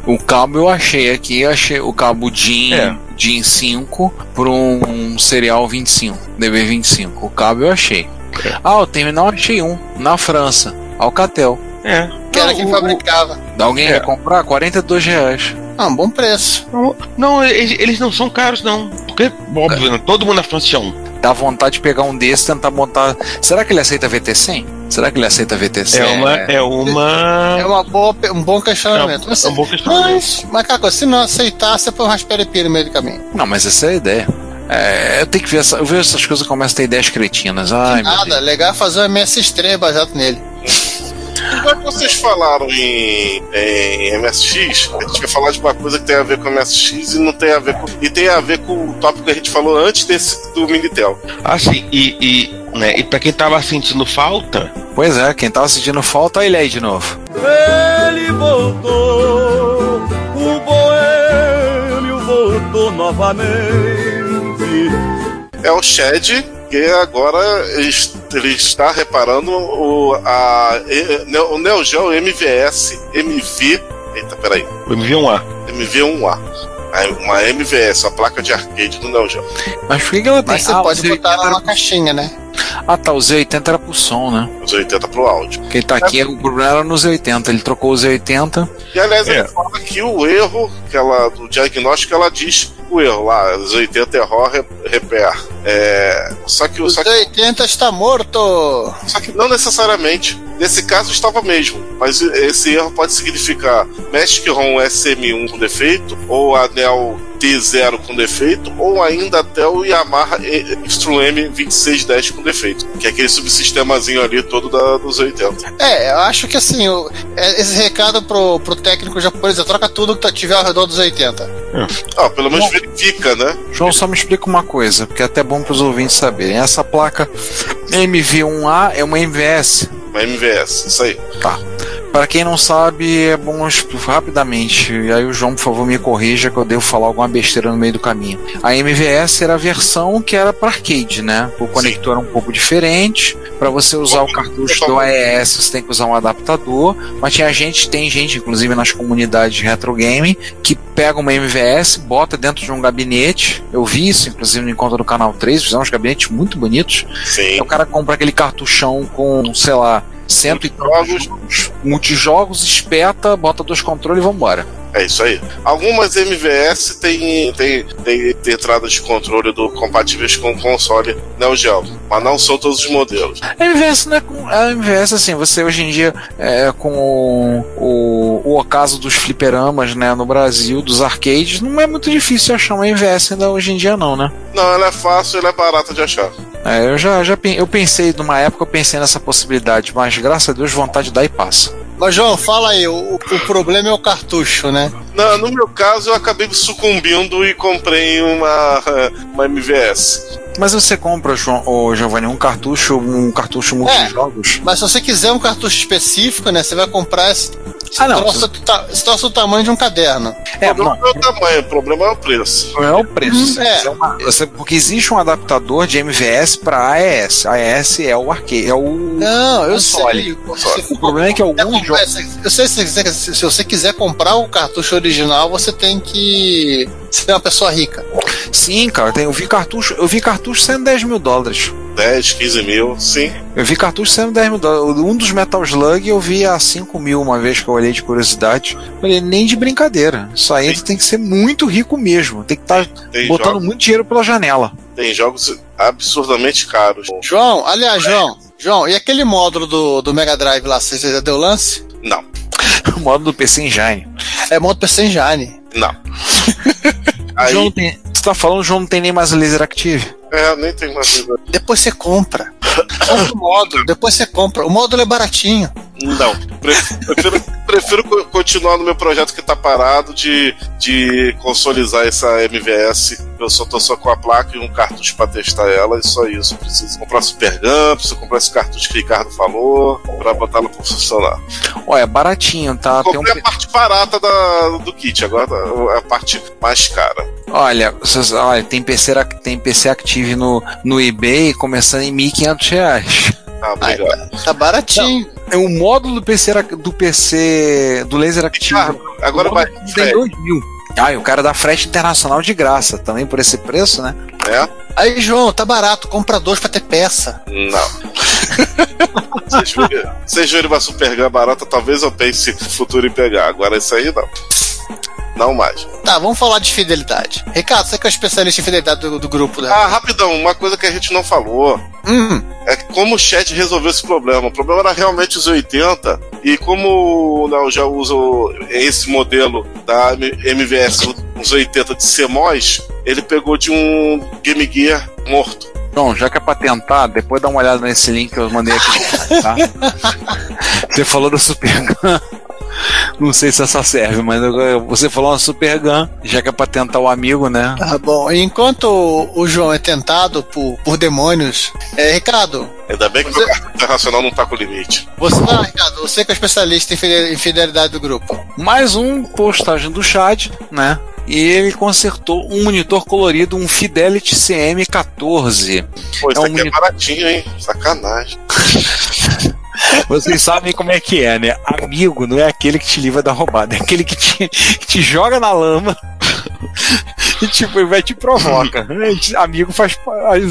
O cabo eu achei aqui, eu achei o cabo DIN, É. DIN 5 para um serial 25, DB25. O cabo eu achei. É. Ah, o terminal eu achei um, na França, Alcatel. É. Que era Não, quem fabricava. Alguém É. quer comprar? 42 reais. Ah, um bom preço. o- Não, eles, eles não são caros, não. Porque, óbvio, né, todo mundo na França tinha um. Dá vontade de pegar um desse e tentar montar. Será que ele aceita VT100? Será que ele aceita VT100? É uma. É uma. É uma boa, um bom questionamento. É um- Mas- é um bom questionamento. Mas, mas Caco, se não aceitar, você põe um Raspberry Pi no meio do caminho. Não, mas essa é a ideia. É, eu tenho que ver essa, eu vejo essas coisas e começo a ter ideias cretinas. Ai, Nada, legal é fazer um MS3 baseado nele. Já que vocês falaram em, em MSX, a gente vai falar de uma coisa que tem a ver com MSX e não tem a ver com. E tem a ver com o tópico que a gente falou antes desse do Minitel. Assim, e, e, né, e pra quem tava sentindo falta, Pois é, quem tava sentindo falta, olha ele aí de novo. Ele voltou, o boêmio voltou novamente. É o Shed, que agora ele, está reparando o, a, o Neo Geo MVS MV. Eita, peraí. o MV1A. MV1A. A- Uma MVS, a placa de arcade do Neo Geo. Mas por que ela tem Mas você Ah, pode botar ela na caixinha, né? Ah tá, o Z80 era pro som, né? Os 80 pro áudio. Porque ele tá aqui, o problema era no Z80. Ele trocou o Z80. E aliás, É. ele fala que o erro que ela, do diagnóstico, ela diz o erro lá, os 80 error re- repair. É, só que o Os só que 80 está morto. Só que não necessariamente. Nesse caso estava mesmo, mas esse erro pode significar Magic ROM SM1 com defeito, ou anel T0 com defeito, ou ainda até o Yamaha Extreme M 2610 com defeito, que é aquele subsistemazinho ali todo da, dos 80. É, eu acho que assim, o- é, esse recado pro, pro técnico japonês é troca tudo que tá- tiver ao redor dos 80. Ah, pelo menos Bom. verifica, né? João, só me explica uma coisa, porque é até bom pros ouvintes saberem. Essa placa MV1A é uma MVS. Uma MVS, isso aí. Tá. Para quem não sabe, é bom explicar rapidamente. E aí o João, por favor, me corrija que eu devo falar alguma besteira no meio do caminho. A MVS era a versão que era para arcade, né? O conector era um pouco diferente. Para você usar o cartucho do AES, você tem que usar um adaptador. Mas tinha gente, tem gente, inclusive nas comunidades retro game, que pega uma MVS, bota dentro de um gabinete. Eu vi isso, inclusive, no encontro do canal 3, fizeram uns gabinetes muito bonitos. Sim. Aí o cara compra aquele cartuchão com, sei lá, cento e jogos, multijogos, espeta, bota dois controles e vambora. É isso aí. Algumas MVS têm tem, tem, tem entradas de controle do, compatíveis com o console Neo Geo, mas não são todos os modelos. A MVS não é com. A MVS, assim, você hoje em dia, é, com o, o, o ocaso dos fliperamas, né, no Brasil, dos arcades, não é muito difícil achar uma MVS ainda hoje em dia, não, né? Não, ela é fácil, ela é barata de achar. É, eu já, já eu pensei, numa época eu pensei nessa possibilidade, mas graças a Deus vontade dá e passa. Mas, João, fala aí, o, o problema é o cartucho, né? Não, no meu caso, eu acabei sucumbindo e comprei uma, uma MVS. Mas você compra, João, ô, Giovanni, um cartucho, um cartucho multijogos? Mas se você quiser um cartucho específico, né? Você vai comprar esse. esse Ah, não. troço do ta- esse troço do tamanho de um caderno. É, o problema não, é o tamanho, o problema é o preço. Não é o preço. Hum, é. É uma- você- porque existe um adaptador de MVS para AES. AES é o arcade, é o Não, eu console. sei. Se O problema é que alguns comprar jogos. Eu sei se, você- se- se você quiser comprar o cartucho original, você tem que ser uma pessoa rica. Sim, cara, tem- eu vi cartucho, eu vi cartucho saindo 10 mil dólares. 10, 15 mil, sim. Eu vi cartucho saindo 10 mil dólares. Um dos Metal Slug eu vi a 5 mil uma vez que eu olhei de curiosidade. Falei, nem de brincadeira. Isso aí tem que ser muito rico mesmo. Tem que estar Tem, botando jogos, muito dinheiro pela janela. tem jogos absurdamente caros. João, aliás, João, João, e aquele módulo do, do Mega Drive lá, você já deu lance? Não, O modo do PC Engine. É módulo PC Engine. não. Aí, João tem, você tá falando, o João não tem nem mais laser active. é, nem tem mais. coisa. Depois você compra. Compra o módulo, depois você compra. O módulo é baratinho. Não. Prefiro, prefiro, prefiro co- continuar no meu projeto que tá parado de, de consolidar essa MVS. Eu só tô só com a placa e um cartucho pra testar ela, e só isso. Preciso comprar Super Gun, preciso comprar esse cartucho que o Ricardo falou, pra botar pra funcionar. Olha, é baratinho, tá? Tem um, Comprei a parte barata da, do kit, agora a parte mais cara. olha, vocês- olha, tem PC, tem PC Active no, no eBay começando em 1.500 reais. Ah, obrigado. Tá baratinho. É o módulo do PC, do PC do laser active. Ricardo, agora vai. tem 2 mil. Ah, e o cara dá frete internacional de graça, também por esse preço, né? né? Aí, João, tá barato. Compra dois pra ter peça. Não. Vocês viram- uma Super Gun barata, talvez eu pense no futuro em pegar. Agora isso aí não. Não mais. Tá, vamos falar de fidelidade. Ricardo, você que é o especialista em fidelidade do, do grupo, né? Ah, rapidão, uma coisa que a gente não falou Hum, é como o chat resolveu esse problema. O problema era realmente os 80, e como o Neo já usa esse modelo da M- MVS, os 80 de CMOS, ele pegou de um Game Gear morto. João, já que é pra tentar, depois dá uma olhada nesse link que eu mandei aqui. Tá? Você falou da Super Gun. Não sei se essa serve, mas você falou uma Super Gun, já que é pra tentar o amigo, né? tá bom. Enquanto o, João é tentado por, por demônios, é, Ricardo, Ainda bem que meu cartão internacional não tá com limite. você, ah, Ricardo, você que é especialista em fidelidade do grupo. Mais um postagem do Chad, né? E ele consertou um monitor colorido, um Fidelity CM14. Pô, isso É um aqui monitor- é baratinho, hein? Sacanagem. Vocês sabem como é que é, né? Amigo não é aquele que te livra da roubada, é aquele que te, que te joga na lama E tipo, vai te provoca. Amigo faz,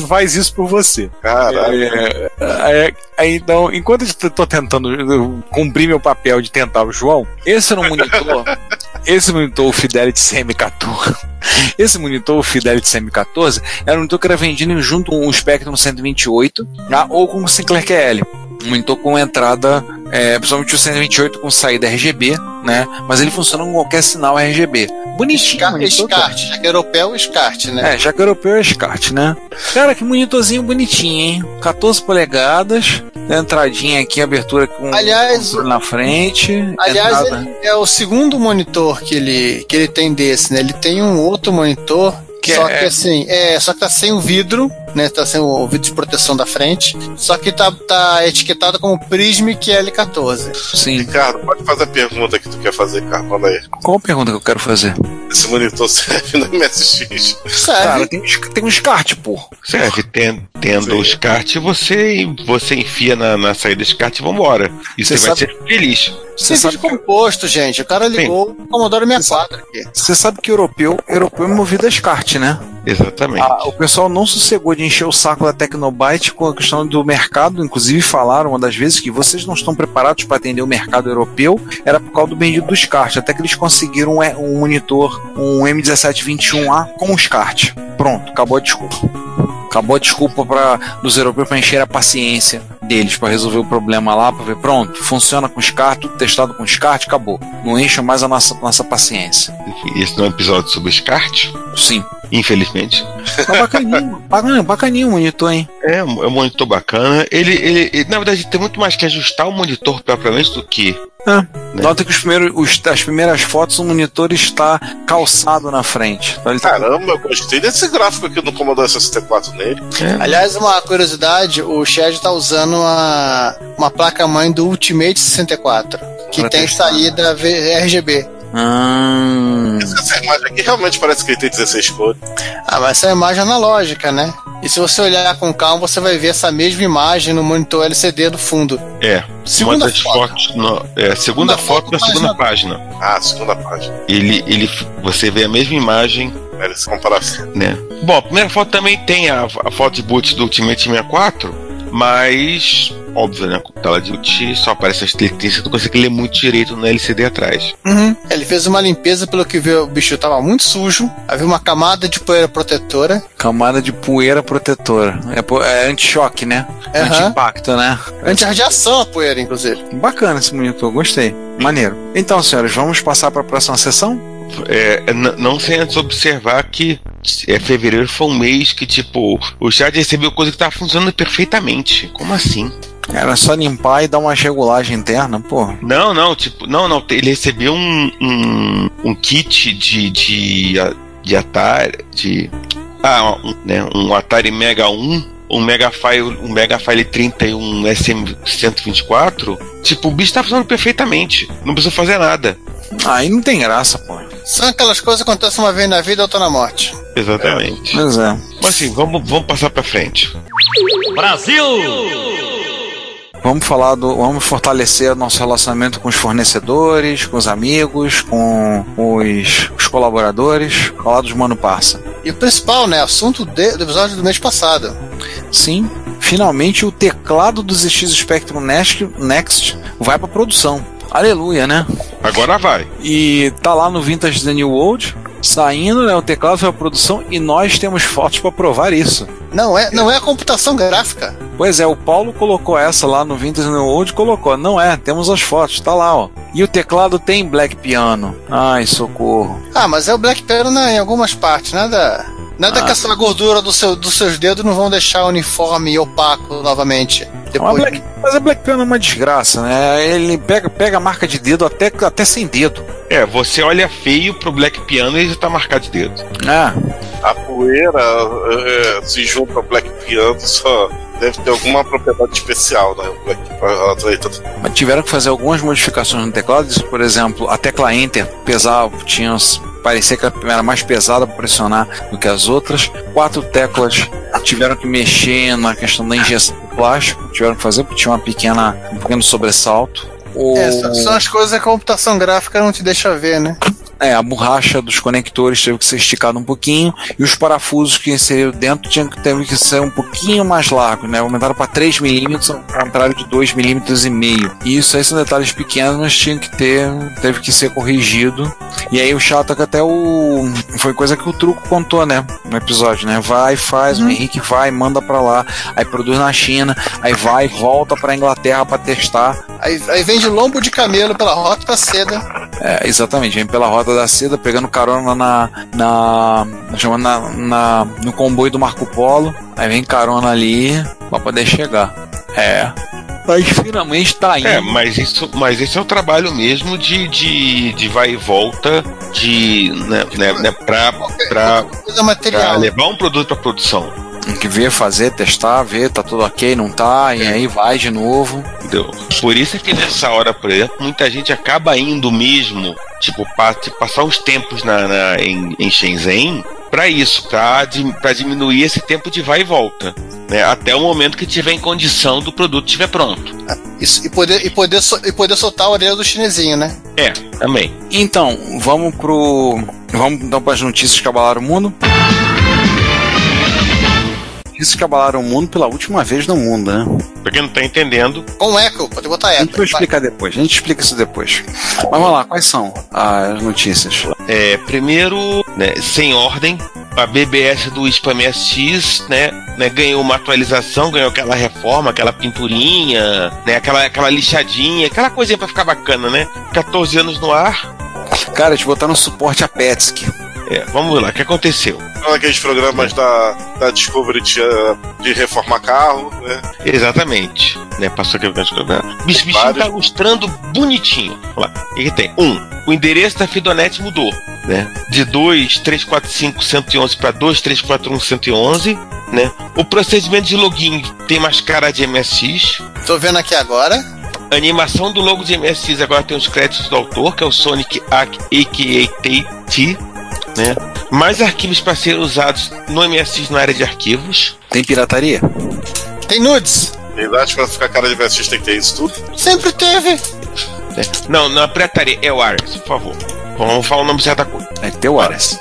faz isso por você. Caralho. É, é, é, então, enquanto eu tô tentando cumprir meu papel de tentar o João, esse um monitor. esse monitor, o Fidelity CM14. Esse monitor, o Fidelity CM14, era um monitor que era vendido junto com o Spectrum 128 tá? ou com o Sinclair QL. Um monitor com entrada, é, principalmente o 128 com saída RGB, né? Mas ele funciona com qualquer sinal RGB. Bonitinho. Esca- monitor. Escarte, já que europeu, escarte, né? É, já que europeu é SCART, né? Cara, que monitorzinho bonitinho, hein? 14 polegadas, entradinha aqui, abertura com Aliás, na frente. Aliás, é o segundo monitor que ele, que ele tem desse, né? Ele tem um outro monitor, Que só é- que assim, é, só que tá sem o vidro, né? Tá sem o vidro de proteção da frente, só que tá, tá etiquetado como Prismic L14. Sim. Ricardo, pode fazer a pergunta que tu quer fazer, cara. Manda aí. Qual a pergunta que eu quero fazer? Esse monitor serve no MSX. Serve. Cara, tem, um- tem um SCART, pô. Serve, ten- tendo Sim. o SCART, você, você enfia na, na saída do SCART e vambora. E Você você vai sabe- ser feliz. Você sabe, composto, gente. O cara ligou o Commodore 64 aqui. você sabe que europeu, europeu é movido a SCART, né? Exatamente. Ah, o pessoal não sossegou de encher o saco da Tecnobyte com a questão do mercado. Inclusive, falaram uma das vezes que vocês não estão preparados para atender o mercado europeu. Era por causa do bendito do SCART. Até que eles conseguiram um, um monitor, um M1721A com o SCART. Pronto, acabou a desculpa. Acabou a desculpa para dos europeus para encher a paciência deles para resolver o problema lá, para ver, pronto, funciona com SCART, tudo testado com SCART, acabou. Não encha mais a nossa, nossa paciência. Esse não é um episódio sobre SCART, Sim. Infelizmente. Tá bacaninho, bacaninho, bacaninho o monitor, hein? É, um é um monitor bacana. Ele, ele, ele, na verdade, tem muito mais que ajustar o monitor propriamente do que. Né? Nota que os primeiros, os- as primeiras fotos, o monitor está calçado na frente. Então ele tá- Caramba, eu gostei desse gráfico aqui no Commodore 64 nele. Aliás, uma curiosidade, o Shed tá usando uma, uma placa-mãe do Ultimate 64, que Pra tem testar. saída RGB. Ah, Essa imagem aqui realmente parece que ele tem 16 cores. Ah, mas essa é a imagem analógica, né? E se você olhar com calma, você vai ver essa mesma imagem no monitor LCD do fundo. É. Segunda foto. fotos. no- é, segunda Segunda foto na foto, segunda página. Ah, segunda página. Ele, ele, você vê a mesma imagem, essa comparação. né? Bom, a primeira foto também tem a, a foto de boot do Ultimate 64, mas. Óbvio, né? Com tela de boot só aparece as letrinhas, você não consegue ler muito direito no LCD atrás. Ele fez uma limpeza, pelo que viu, o bicho tava muito sujo. Havia uma camada de poeira protetora. camada de poeira protetora. É, é anti-choque, né? Aham. Anti-impacto, né? Anti-radiação a poeira, inclusive. Bacana esse monitor, gostei. Maneiro. Então, senhores, vamos passar para a próxima sessão? É, não sem antes observar que é, fevereiro foi um mês que, tipo, o chat recebeu coisa que tava funcionando perfeitamente. Como assim? Era só limpar e dar uma regulagem interna, pô. Não, não, tipo, não, não. Ele recebeu um, um, um kit de, de, a- de Atari. De, ah, um, né, um Atari Mega 1, um Mega File, um Mega File 30 e um SM124. Tipo, o bicho tá funcionando perfeitamente. Não precisa fazer nada. Aí não tem graça, pô. São aquelas coisas que acontecem uma vez na vida e outra na morte. Exatamente. Pois é. Mas assim, vamos, vamos passar pra frente. Vamos falar do. Vamos fortalecer nosso relacionamento com os fornecedores, com os amigos, com os, os colaboradores. Falar dos Mano Parça. E o principal, né? Assunto de- do episódio do mês passado. Sim, finalmente o teclado dos ZX Spectrum Next, Next vai para produção. Aleluia, né? Agora vai. E tá lá no Vintage The New World, saindo, né? O teclado foi a produção e nós temos fotos para provar isso. Não é, não é a computação gráfica. Pois é, o Paulo colocou essa lá no Vintage New World, colocou. Não é, temos as fotos, tá lá, ó. E o teclado tem Black Piano. Ai, socorro. Ah, mas é o Black Piano né, em algumas partes, nada. Nada Ah. que essa gordura do seu, dos seus dedos não vão deixar o uniforme opaco novamente. Mas, Depois. Black, mas a Black Piano é uma desgraça, né? Ele pega, pega a marca de dedo até, até sem dedo. É, você olha feio pro Black Piano e já tá marcado de dedo. Ah, A poeira é, se junta ao Black Piano, só deve ter alguma propriedade especial, né? Pra atrair tanto. Mas tiveram que fazer algumas modificações no teclado. Por exemplo, a tecla Enter pesava, tinha, parecia que ela era mais pesada para pressionar do que as outras. Quatro teclas tiveram que mexer na questão da injeção do plástico. Tiveram que fazer porque tinha uma pequena, um pequeno sobressalto. O... É, são- são as coisas que a computação gráfica não te deixa ver, né? É, a borracha dos conectores teve que ser esticada um pouquinho e os parafusos que inseriram dentro tinham que, teve que ser um pouquinho mais largos, né? Aumentaram para 3 milímetros ao contrário de 2 milímetros e meio. E isso aí são detalhes pequenos, mas tinha que ter, teve que ser corrigido. E aí o chato é que até o foi coisa que o truco contou, né, no episódio, né? Vai, faz, o Henrique vai, manda para lá, aí produz na China, aí vai, volta para Inglaterra para testar. Aí, aí vende lombo de camelo pela rota da seda. É, exatamente, vem pela Rota da Seda, pegando carona na. na. chamando na, na, no comboio do Marco Polo, aí vem carona ali pra poder chegar. É. Mas finalmente tá indo. É, mas isso, mas esse é o trabalho mesmo de, de, de vai e volta, de. Né, né, né, pra, pra, pra material. levar um produto pra produção. Tem que ver, fazer, testar, ver, tá tudo ok, não tá, e aí vai de novo. Entendeu? Por isso é que nessa hora, por exemplo, muita gente acaba indo mesmo, tipo, pa, tipo, passar uns tempos na, na- em, em Shenzhen pra isso, pra diminuir esse tempo de vai e volta. Né, até o momento que tiver em condição do produto estiver pronto. Isso, e, poder, e, poder, so- e poder soltar a orelha do chinesinho, né? É, também. Então, vamos pro. Vamos então para as notícias que abalaram o mundo. Notícias que abalaram o mundo pela última vez no mundo, né? Pra quem não tá entendendo, Com eco, pode botar A eco. gente vai explicar depois, a gente explica isso depois. Mas vamos lá, quais são as notícias? É, primeiro, né, sem ordem, a BBS do Spam SX, né, né, ganhou uma atualização, ganhou aquela reforma, aquela pinturinha, né, aquela, aquela lixadinha, aquela coisinha pra ficar bacana, né? 14 anos no ar. Cara, eles botaram suporte a Petsky. É, vamos lá, o que aconteceu? Um daqueles programas da, da Discovery de, de reformar carro, né? Exatamente. Né, passou aqui o bicho, bichinho Vários. tá mostrando bonitinho. Vamos lá. O que, tem? Um, o endereço da Fidonet mudou. Né? De 2345 111 para 2341 111. Né? O procedimento de login tem mais cara de MSX. Tô vendo aqui agora. A animação do logo de MSX agora tem os créditos do autor, que é o Sonic AKAT. Né? Mais arquivos para serem usados no MSX na área de arquivos. Tem pirataria? Tem nudes. Verdade, pra ficar cara de VSX tem que ter isso tudo. Sempre teve. né? Não, não é pirataria, é o Ares, por favor. Vamos falar o nome certo da coisa. Que ter o Ares.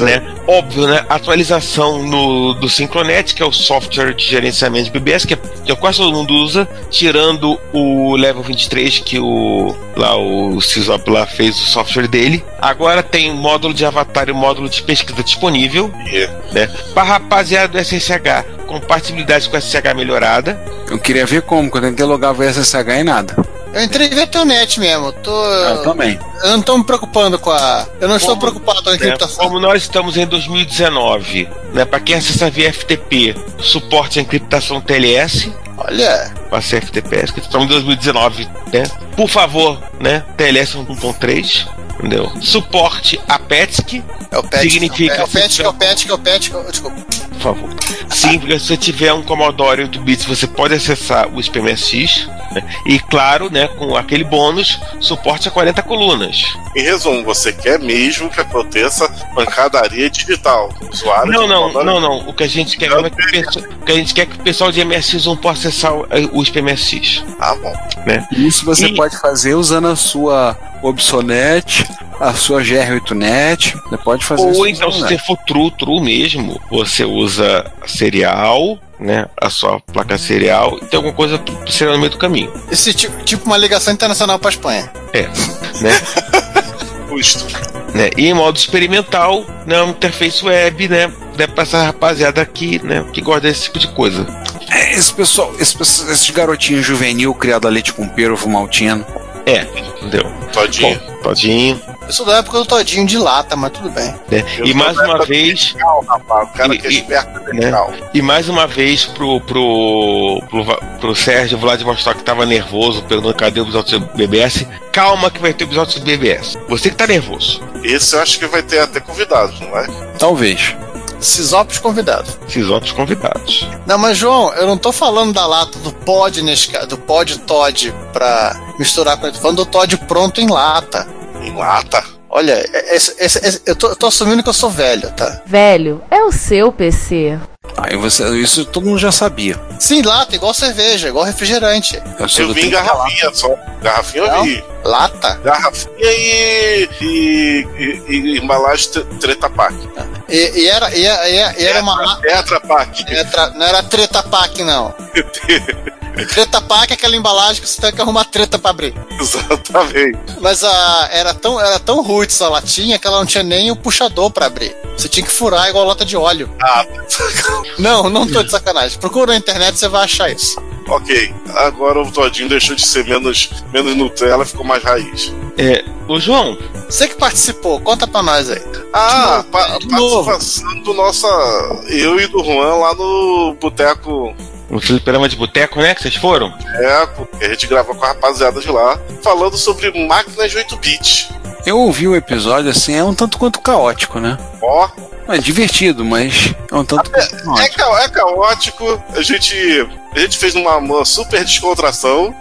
Né? Óbvio, né? Atualização no, do Syncronet, que é o software de gerenciamento de BBS, que, é, que quase todo mundo usa, tirando o Level 23, que o lá o Sysop lá fez o software dele. Agora tem o módulo de avatar e o módulo de pesquisa disponível, E né? Para rapaziada do SSH, compatibilidade com SSH melhorada. Eu queria ver como, quando eu tentei logar o SSH e nada. Eu entrei em VTNet mesmo. Tô, Eu também. eu não tô me preocupando com a. Eu não estou Como- preocupado com a né? encriptação. Como nós estamos em 2019, né? Para quem acessa via FTP, suporte à encriptação TLS. Olha, para CFTPS, que estamos em 2019, né? Por favor, né? TLS 1.3, entendeu? Suporte a PETSC, é o PET. Significa É o PET, que- é o PET, é o PET. Desculpa. Favor. Significa que se você tiver um Commodore 8 bits, você pode acessar o SPMSX, né? E claro, né, com aquele bônus, suporte a 40 colunas. Em resumo, você quer mesmo que aconteça pancadaria digital. Usuário Não, não, não, não. O que a gente quer mesmo é que que a gente quer é que o pessoal de MSX1 possa acessar o, SPMSX. Ah, bom. Isso você E- pode fazer usando a sua Obsonet, a sua GR8net. Você pode fazer isso. Ou então, se usando você for true, true mesmo, você usa a serial, né? A sua placa serial e tem alguma coisa serial no meio do caminho. Esse tipo, tipo uma ligação internacional pra Espanha. É, né? Justo. né? E em modo experimental, né? Uma interface web, né? né pra essa rapaziada aqui, né? Que gosta desse tipo de coisa. É, esse pessoal, esse esses garotinhos juvenil criado a leite com pera, ovo maltino. É, entendeu? Todinho. Bom, todinho, Eu sou da época do todinho de lata, mas tudo bem. né? Eu E mais uma vez, Vertical, rapaz. O cara E- que é esperto é vertical. E mais uma vez pro, pro, pro, pro Sérgio Vladivostok que tava nervoso, perguntando cadê o episódio do BBS. Calma que vai ter o episódio do BBS. Você que tá nervoso. Esse eu acho que vai ter até convidados, não é? Talvez. Sisopos convidados. Outros convidados. Não, mas João, eu não tô falando da lata do pod do pod Todd pra misturar com ele. Tô falando do Todd pronto em lata. Em lata. Olha, esse- esse- esse- eu, tô, eu tô assumindo que eu sou velho, tá? Velho, é o seu PC. Aí você, isso todo mundo já sabia. Sim, lata, igual cerveja, igual refrigerante. Eu, Eu vi em ela- garrafinha só. Garrafinha Não? eu vi. Lata? Garrafinha e, e, e- e embalagem tre- treta pack. E, e era, e, era- e era- era uma. Tetra pack. Tetra- não era treta pack, não. Treta pack é aquela embalagem que você tem que arrumar treta pra abrir. Exatamente. Mas a, era, tão, era tão ruim essa latinha que ela não tinha nem o puxador pra abrir. Você tinha que furar igual lata de óleo. Ah, Não, não tô de sacanagem. Procura na internet você vai achar isso. ok. Agora o Todinho deixou de ser menos, menos Nutella, ficou mais raiz. É, ô João, Você que participou, conta pra nós aí. Ah, pa- de novo. participação do nossa. Eu e do Juan lá no Boteco o fliperama de boteco, né? Que vocês foram? Que a gente gravou com a rapaziada de lá, falando sobre máquinas de 8-bit. Eu ouvi o episódio assim, é um tanto quanto caótico, né? É divertido, mas é um tanto é, caótico. ca- é caótico, a gente, a gente fez uma, uma super descontração,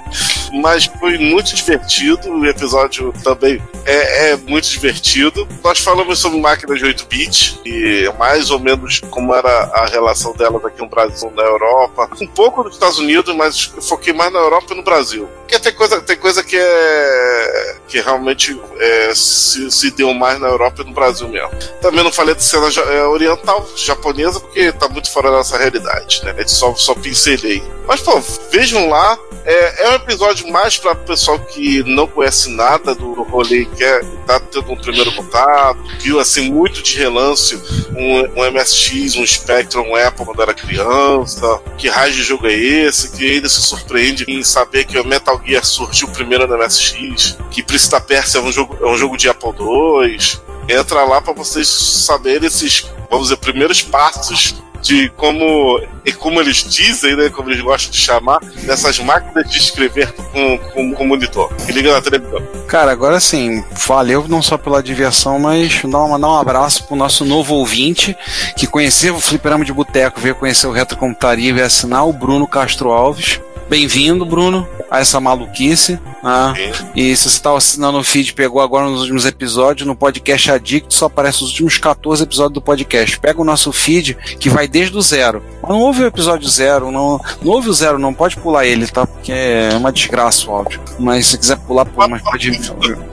mas foi muito divertido. O episódio também é, é muito divertido. Nós falamos sobre máquinas de 8-bit e mais ou menos como era a relação delas aqui no Brasil, na Europa, um pouco nos Estados Unidos, mas eu foquei mais na Europa e no Brasil. Porque tem coisa, tem coisa que é que realmente é, se, se deu mais na Europa e no Brasil mesmo. Também não falei de cena é, oriental, japonesa, porque tá muito fora da nossa realidade, né? Gente só, só pincelei. Mas, pô, vejam lá. É, é um episódio mais para pessoal que não conhece nada do, rolê e quer tá tendo um primeiro contato, viu assim muito de relance um, um MSX, um Spectrum, um Apple quando era criança. Que raio de jogo é esse? Que ainda se surpreende em saber que o Metal Gear surgiu primeiro no MSX, que Príncipe da Pérsia é um jogo, é um jogo de Apple II. Entra lá para vocês saberem esses, vamos dizer, primeiros passos de como, e como eles dizem, né, como eles gostam de chamar, dessas máquinas de escrever com, com, com monitor. Que liga na televisão. Cara, agora sim, valeu não só pela diversão, mas dar um, dar um abraço pro nosso novo ouvinte que conheceu o Fliperama de Boteco, veio conhecer o Retrocomputaria e veio assinar o Bruno Castro Alves. Bem-vindo, Bruno, a essa maluquice. né? E se você está assinando o feed, pegou agora nos últimos episódios, no podcast Addict, só aparece os últimos 14 episódios do podcast. Pega o nosso feed, que vai desde o zero. Mas não ouve o episódio zero, não, não ouve o zero, não pode pular ele, tá? Porque é uma desgraça o áudio. Mas se quiser pular, pula, mas pode.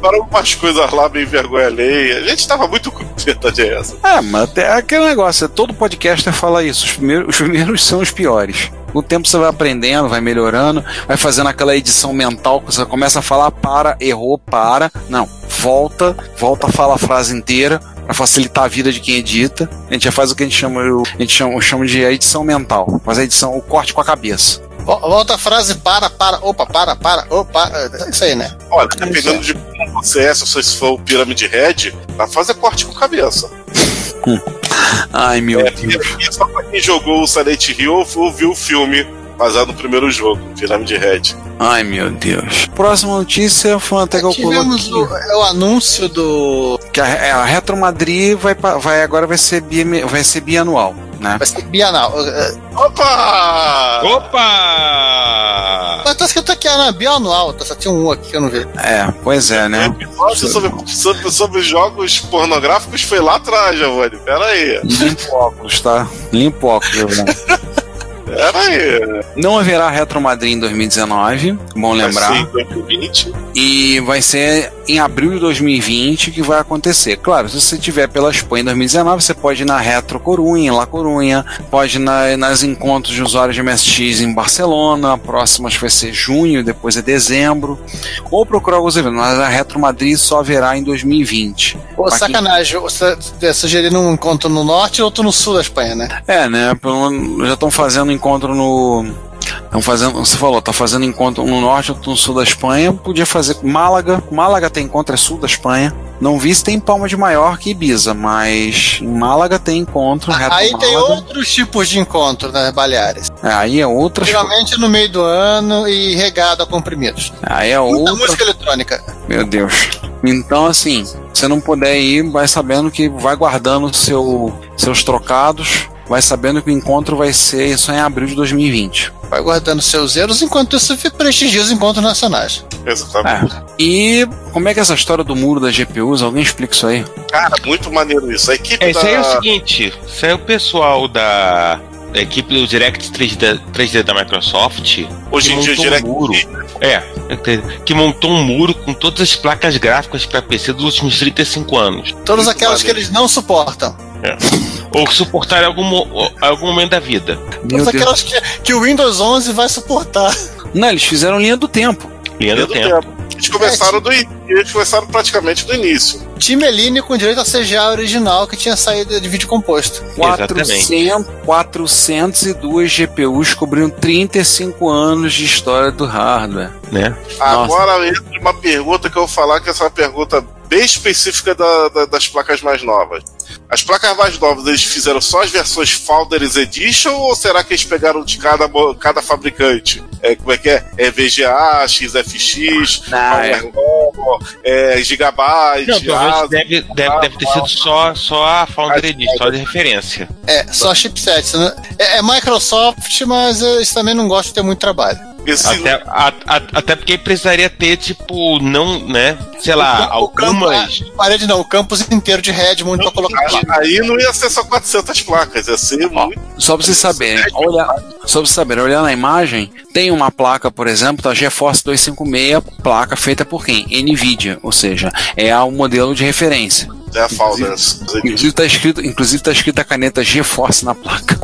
Para algumas coisas lá bem vergonha alheia. A gente tava muito com verdade é essa. É, mas até aquele negócio, é, todo podcaster fala isso. Os primeiros, os primeiros são os piores. O tempo você vai aprendendo, vai melhorando, vai fazendo aquela edição mental que você começa a falar para, errou, para. Não, volta, volta, fala a frase inteira para facilitar a vida de quem edita. A gente já faz o que a gente chama, o- a gente chama, chama de edição mental. Faz a edição, o corte com a cabeça. Vol- Volta a frase para, para, opa, para, para, opa. É isso aí, né? Olha, dependendo de como você é, se você for o Pyramid Head, vai fazer corte com cabeça. Ai, meu É, Deus. e só pra quem jogou o Silent Hill ou viu o filme baseado no primeiro jogo, Pyramid Head. Ai, meu Deus. Próxima notícia foi até que eu Tivemos coloquei. o, é o anúncio do. Que a, é, a Retro Madrid vai, vai agora vai ser, bi, vai ser bianual, né? Vai ser bienal. É, Opa! Opa! Mas tá escrito aqui, ah, bianual. Tá, só tinha um aqui que eu não vi. É, pois é, O né? episódio sobre, sobre, sobre jogos pornográficos foi lá atrás, Giovanni. Pera aí. Limpo óculos, tá? Limpo óculos, Giovanni. Pera aí. Não haverá Retro Madrid em 2019, bom lembrar. Vai ser em 2020. E vai ser em abril de 2020 que vai acontecer. Claro, se você tiver pela Expo em 2019, você pode ir na Retro Corunha, em La Corunha, pode ir na, nas encontros de usuários de MSX em Barcelona, a próxima acho que vai ser junho, depois é dezembro, ou procurar alguns eventos, mas a Retro Madrid só haverá em 2020. Ô, Pra quem- sacanagem, você tá sugerindo um encontro no norte e outro no sul da Espanha, né? É, né? Já estão fazendo encontro no. Estão fazendo, você falou, tá fazendo encontro no norte ou no sul da Espanha. Podia fazer Málaga. Málaga tem encontro, é sul da Espanha. Não vi se tem Palma de Maiorca e Ibiza, mas em Málaga tem encontro. Aí tem outros tipos de encontro nas Baleares. É, aí é outra. Geralmente no meio do ano e regado a comprimidos. Aí é Muita outra. música eletrônica. Meu Deus. Então, assim, se você não puder ir, vai sabendo que vai guardando seu, seus trocados. Vai sabendo que o encontro vai ser só em abril de 2020. Vai guardando seus euros enquanto isso prestigia os encontros nacionais. Exatamente. É. E como é que é essa história do muro das GPUs? Alguém explica isso aí? Cara, muito maneiro isso. A equipe É, isso aí é o da. seguinte: isso aí é o pessoal da. a equipe do Direct 3D, 3D da Microsoft. Hoje em que dia, montou Direct um muro. É, que montou um muro com todas as placas gráficas para PC dos últimos 35 anos. Todas aquelas que eles não suportam. Ou que suportar em algum, algum momento da vida. Meu Deus. aquelas que, que o Windows 11 vai suportar. Não, eles fizeram linha do tempo. Linha do do tempo. tempo. Eles começaram do eles começaram praticamente do início. Time Eline com direito a CGA original que tinha saído de vídeo composto. Exatamente. 400, 402 GPUs cobrindo 35 anos de história do hardware. Né? Agora entra uma pergunta que eu vou falar, que essa é uma pergunta bem específica da- da- das placas mais novas. As placas mais novas, eles fizeram só as versões Founders Edition ou será que eles pegaram de cada, cada fabricante? É, como é que é? É VGA, XFX, Ah, é. É, Gigabyte, Não, ASUS. deve, deve, deve ter sido só, só a Founder Edition, só de referência. É, só chipsets. Né? É, é Microsoft, mas eles também não gostam de ter muito trabalho. Esse- Até, a- a- até porque precisaria ter, tipo, não, né? Sei lá, O campo- algumas. a parede não, o campus inteiro de Redmond pra colocar lá. Aí não ia ser só 400 placas, ia ser muito. Só pra vocês saberem, olha, só pra vocês saberem, olhando na imagem, tem uma placa, por exemplo, da GeForce 256, placa feita por quem? NVIDIA, ou seja, é o modelo de referência. É a Founders. Inclusive tá escrito, inclusive tá escrito a caneta GeForce na placa.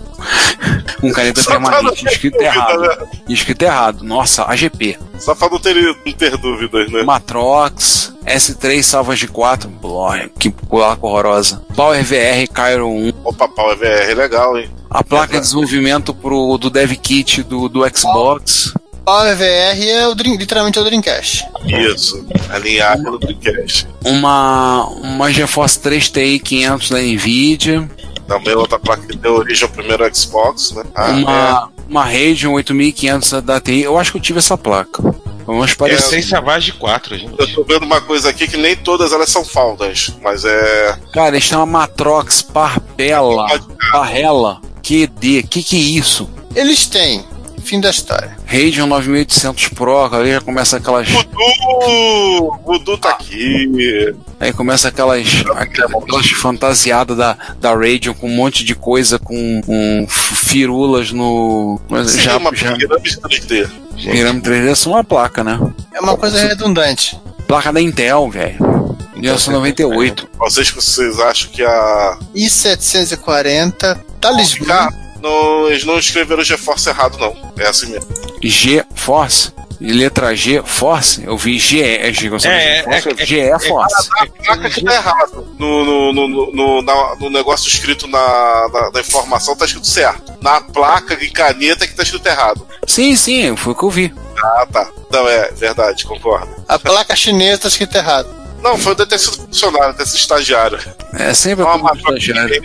Com caneta Só permanente, escrito dúvida, errado. né? Escrito errado. Nossa, AGP. Só pra não ter, não ter dúvidas, né? Matrox, S3 salvas de 4, Blói, que placa horrorosa. Power VR Cairo 1, Opa, é VR, legal, hein? a placa de desenvolvimento pro, do Dev Kit do, do Xbox. Power VR é o Dream- literalmente é o Dreamcast. Isso. Alinhar pelo Dreamcast. uma, uma GeForce 3 TI 500 da NVIDIA, Também outra placa que deu origem ao primeiro Xbox, né? Ah, uma, uma Radeon 8500 da TI. Eu acho que eu tive essa placa. Vamos Eu parecer. sei salvagem de 4, é. gente. Eu tô vendo uma coisa aqui que nem todas elas são faldas, mas é. Cara, eles têm uma Matrox Parpela, Parrela, QD, que que é isso? Eles têm. Fim da história. Radeon 9800 Pro, aí já começa aquelas. Voodoo! Voodoo tá aqui. Aí começa aquelas, aquelas fantasiadas da, da Radeon com um monte de coisa, com, com firulas no. Mas já, uma já pirâmide 3D. pirâmide 3D é só uma placa, né? É uma coisa redundante. Placa da Intel, velho. 1998. Vocês, vocês acham que a. i740 tá Lisboa. Cara, não, eles não escreveram GeForce errado, não. É assim mesmo. G Force. E letra G Force. Eu vi GE. É, G, eu sabia É, G Force, é, é, GE Force. A placa que tá errado. No, no, no, no, no- na- no negócio escrito na, na, na informação tá escrito certo. Na placa em caneta que tá escrito errado. Sim, sim, foi o que eu vi. Ah, tá. Não, é verdade, concordo. A placa chinesa tá escrito errado. Não, foi deve ter sido funcionário, deve ter sido estagiário. É sempre a Não, culpa do estagiário.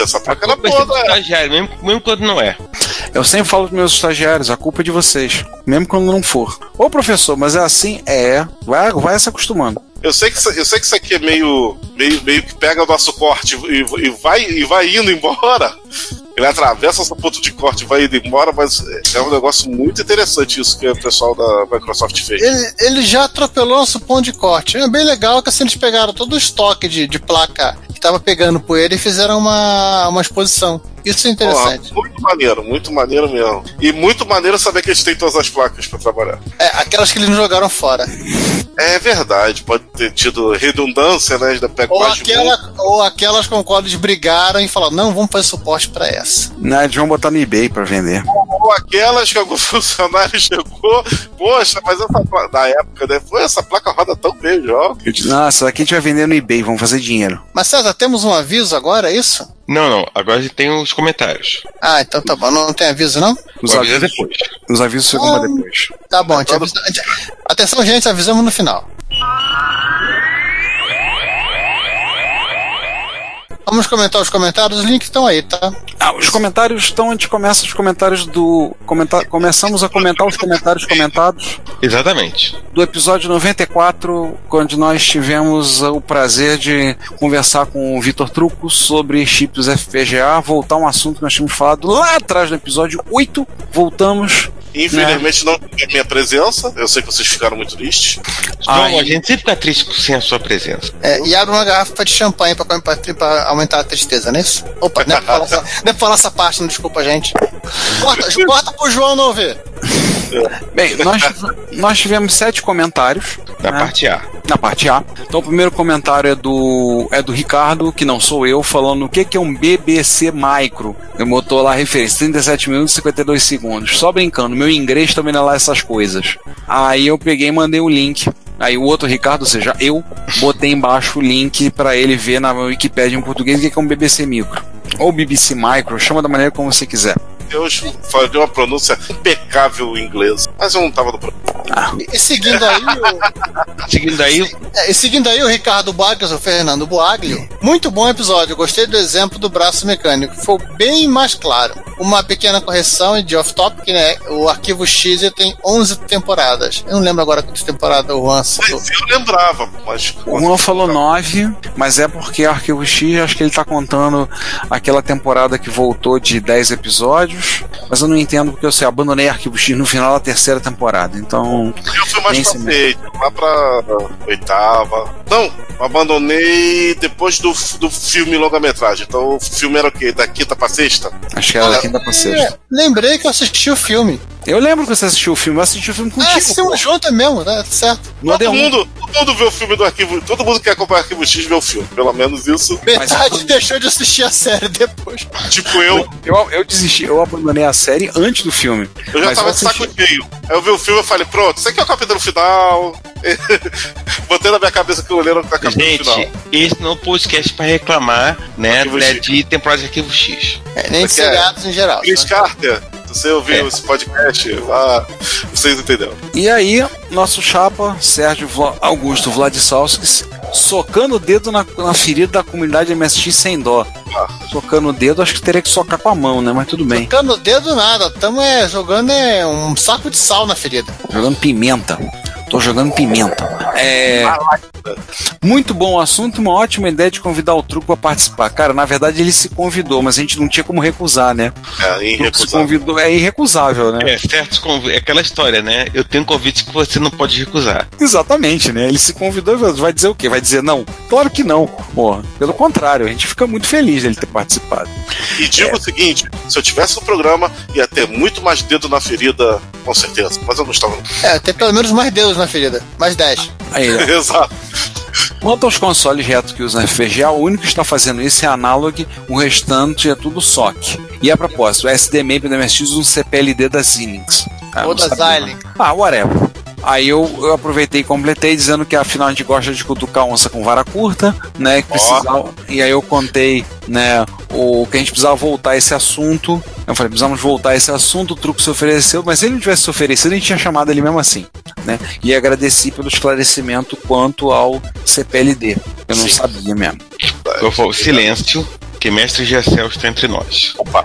essa placa era ser boa, né? estagiário, mesmo, mesmo quando não é. Eu sempre falo pros meus estagiários, a culpa é de vocês. Mesmo quando não for. Ô professor, mas é assim? É. Vai, vai se acostumando. Eu sei que isso, eu sei que isso aqui é meio, meio, meio que pega o nosso corte e, e vai, e vai indo embora. Ele atravessa o ponto de corte e vai indo embora, mas é um negócio muito interessante isso que o pessoal da Microsoft fez. Ele, ele já atropelou nosso ponto de corte. É bem legal que assim, eles pegaram todo o estoque de, de placa que tava pegando poeira e fizeram uma, uma exposição. Isso é interessante. Muito maneiro, muito maneiro mesmo. E muito maneiro saber que eles têm todas as placas pra trabalhar. É, aquelas que eles não jogaram fora. É verdade, pode ter tido redundância, né? Pega Ou, aquela, ou aquelas com qual eles brigaram e falaram, não, vamos fazer suporte pra essa. Né, eles vão botar no eBay pra vender. Ou aquelas que algum funcionário chegou, poxa, mas essa placa, na época, né? Pô, essa placa roda tão bem, ó. Nossa, daqui a gente vai vender no eBay, vamos fazer dinheiro. Mas César, temos um aviso agora, é isso? Não, não. Agora a gente tem os comentários. Ah, então tá bom. Não tem aviso, não? Os avisar avisos, depois. os avisos pra Ah. depois. Tá bom, a gente avisa- a gente- Atenção, gente, avisamos no final. Vamos comentar os comentários, os links estão aí, tá? Ah, os comentários estão, a gente começa os comentários do. comenta- começamos a comentar os comentários comentados Exatamente. do episódio 94, quando nós tivemos o prazer de conversar com o Vitor Truco sobre chips FPGA, voltar a um assunto que nós tínhamos falado lá atrás no episódio 8. Voltamos. Infelizmente não tive a minha presença. Eu sei que vocês ficaram muito tristes. Não, Aí- a gente sempre fica triste sem a sua presença. É, e abre uma garrafa de champanhe pra aumentar aumentar a tristeza, não é isso? Opa, não é pra falar essa, não é falar essa parte, não desculpa, gente. Corta, corta pro João não ver. Bem, nós, nós tivemos sete comentários. Da né? parte A. Na parte A. Então o primeiro comentário é do é do Ricardo, que não sou eu, falando o que, que é um BBC Micro. Ele botou lá a referência, 37 minutos e 52 segundos. Só brincando, meu inglês também não é lá essas coisas. Aí eu peguei e mandei o link. Aí o outro Ricardo, ou seja, eu, botei embaixo o link para ele ver na Wikipedia em português o que que é um BBC Micro. Ou BBC Micro, chama da maneira como você quiser. Deus fazia uma pronúncia impecável em inglês. Mas eu não tava no programa. E seguindo aí o, Seguindo aí, é, e seguindo aí o Ricardo Bargas, o Fernando Boaglio, muito bom episódio. Gostei do exemplo do braço mecânico. Foi bem mais claro. Uma pequena correção de off-topic, né? O arquivo X tem 11 temporadas. Eu não lembro agora quantas temporadas o Juan citou. Mas eu lembrava, mas. O Juan falou 9, mas é porque Arquivo X, acho que ele tá contando aquela temporada que voltou de 10 episódios, mas eu não entendo porque eu sei, abandonei Arquivo X no final da terceira temporada, então. Eu fui mais pra frente, lá pra oitava. Não, abandonei depois do, do filme longa-metragem. Então o filme era o quê? Da quinta pra sexta? Acho que era da quinta pra sexta. É, lembrei que eu assisti o filme. Eu lembro que você assistiu o filme, eu assisti o filme Ah, contigo. assistimos pô. junto mesmo, né? Certo. No Todo AD1. mundo, todo mundo vê o filme do arquivo. Todo mundo que acompanha o arquivo X vê o filme. Pelo menos isso. Metade deixou de assistir a série depois. Tipo eu, Eu, eu desisti, eu abandonei a série antes do filme. eu já Mas tava eu de saco cheio. Aí eu vi o filme e falei, pronto, isso aqui é o capítulo final. Botei na minha cabeça que eu lembro que é o capítulo final. gente, esse não é um podcast pra reclamar, né, né, de temporada de arquivo X. É, nem de seriados em geral. Chris né? Carter, se você ouviu É. esse podcast, vá, vocês entenderam. E aí, nosso chapa, Sérgio Vla- Augusto Vladislavskis, socando o dedo na, na ferida da comunidade MSX sem dó. Socando o dedo, acho que teria que socar com a mão, né? Mas tudo bem. Tocando o dedo nada, tamo é, jogando é, um saco de sal na ferida. Jogando pimenta. Tô jogando pimenta. É. Muito bom o assunto e uma ótima ideia de convidar o truco a participar. Cara, na verdade ele se convidou, mas a gente não tinha como recusar, né? É, se irrecusável. convidou, é irrecusável, né? É, certos é aquela história, né? Eu tenho convites que você não pode recusar. Exatamente, né? Ele se convidou e vai dizer o quê? Vai dizer não? Claro que não. Porra, pelo contrário, a gente fica muito feliz dele ter participado. E digo o seguinte: se eu tivesse no programa, ia ter muito mais dedo na ferida, com certeza. Mas eu não estava. É, tem pelo menos mais dedos na ferida. Mais 10. Aí, ó. Exato. Quanto aos consoles retos que usam FPGA, o único que está fazendo isso é Analog, o restante é tudo SOC. E a propósito, o SDMA do MSX usa um CPLD da Xilinx. Ah, Ou da Xilinx. Ah, whatever. Aí eu, eu aproveitei e completei dizendo que afinal a gente gosta de cutucar onça com vara curta, né? Precisava, e aí eu contei, né, o que a gente precisava voltar a esse assunto. Eu falei, precisamos voltar a esse assunto, o truco se ofereceu, mas se ele não tivesse se oferecido, a gente tinha chamado ele mesmo assim, né? E agradeci pelo esclarecimento quanto ao CPLD. Eu não Sim. sabia mesmo. Eu falo, silêncio, que mestre Gessel está entre nós. Opa.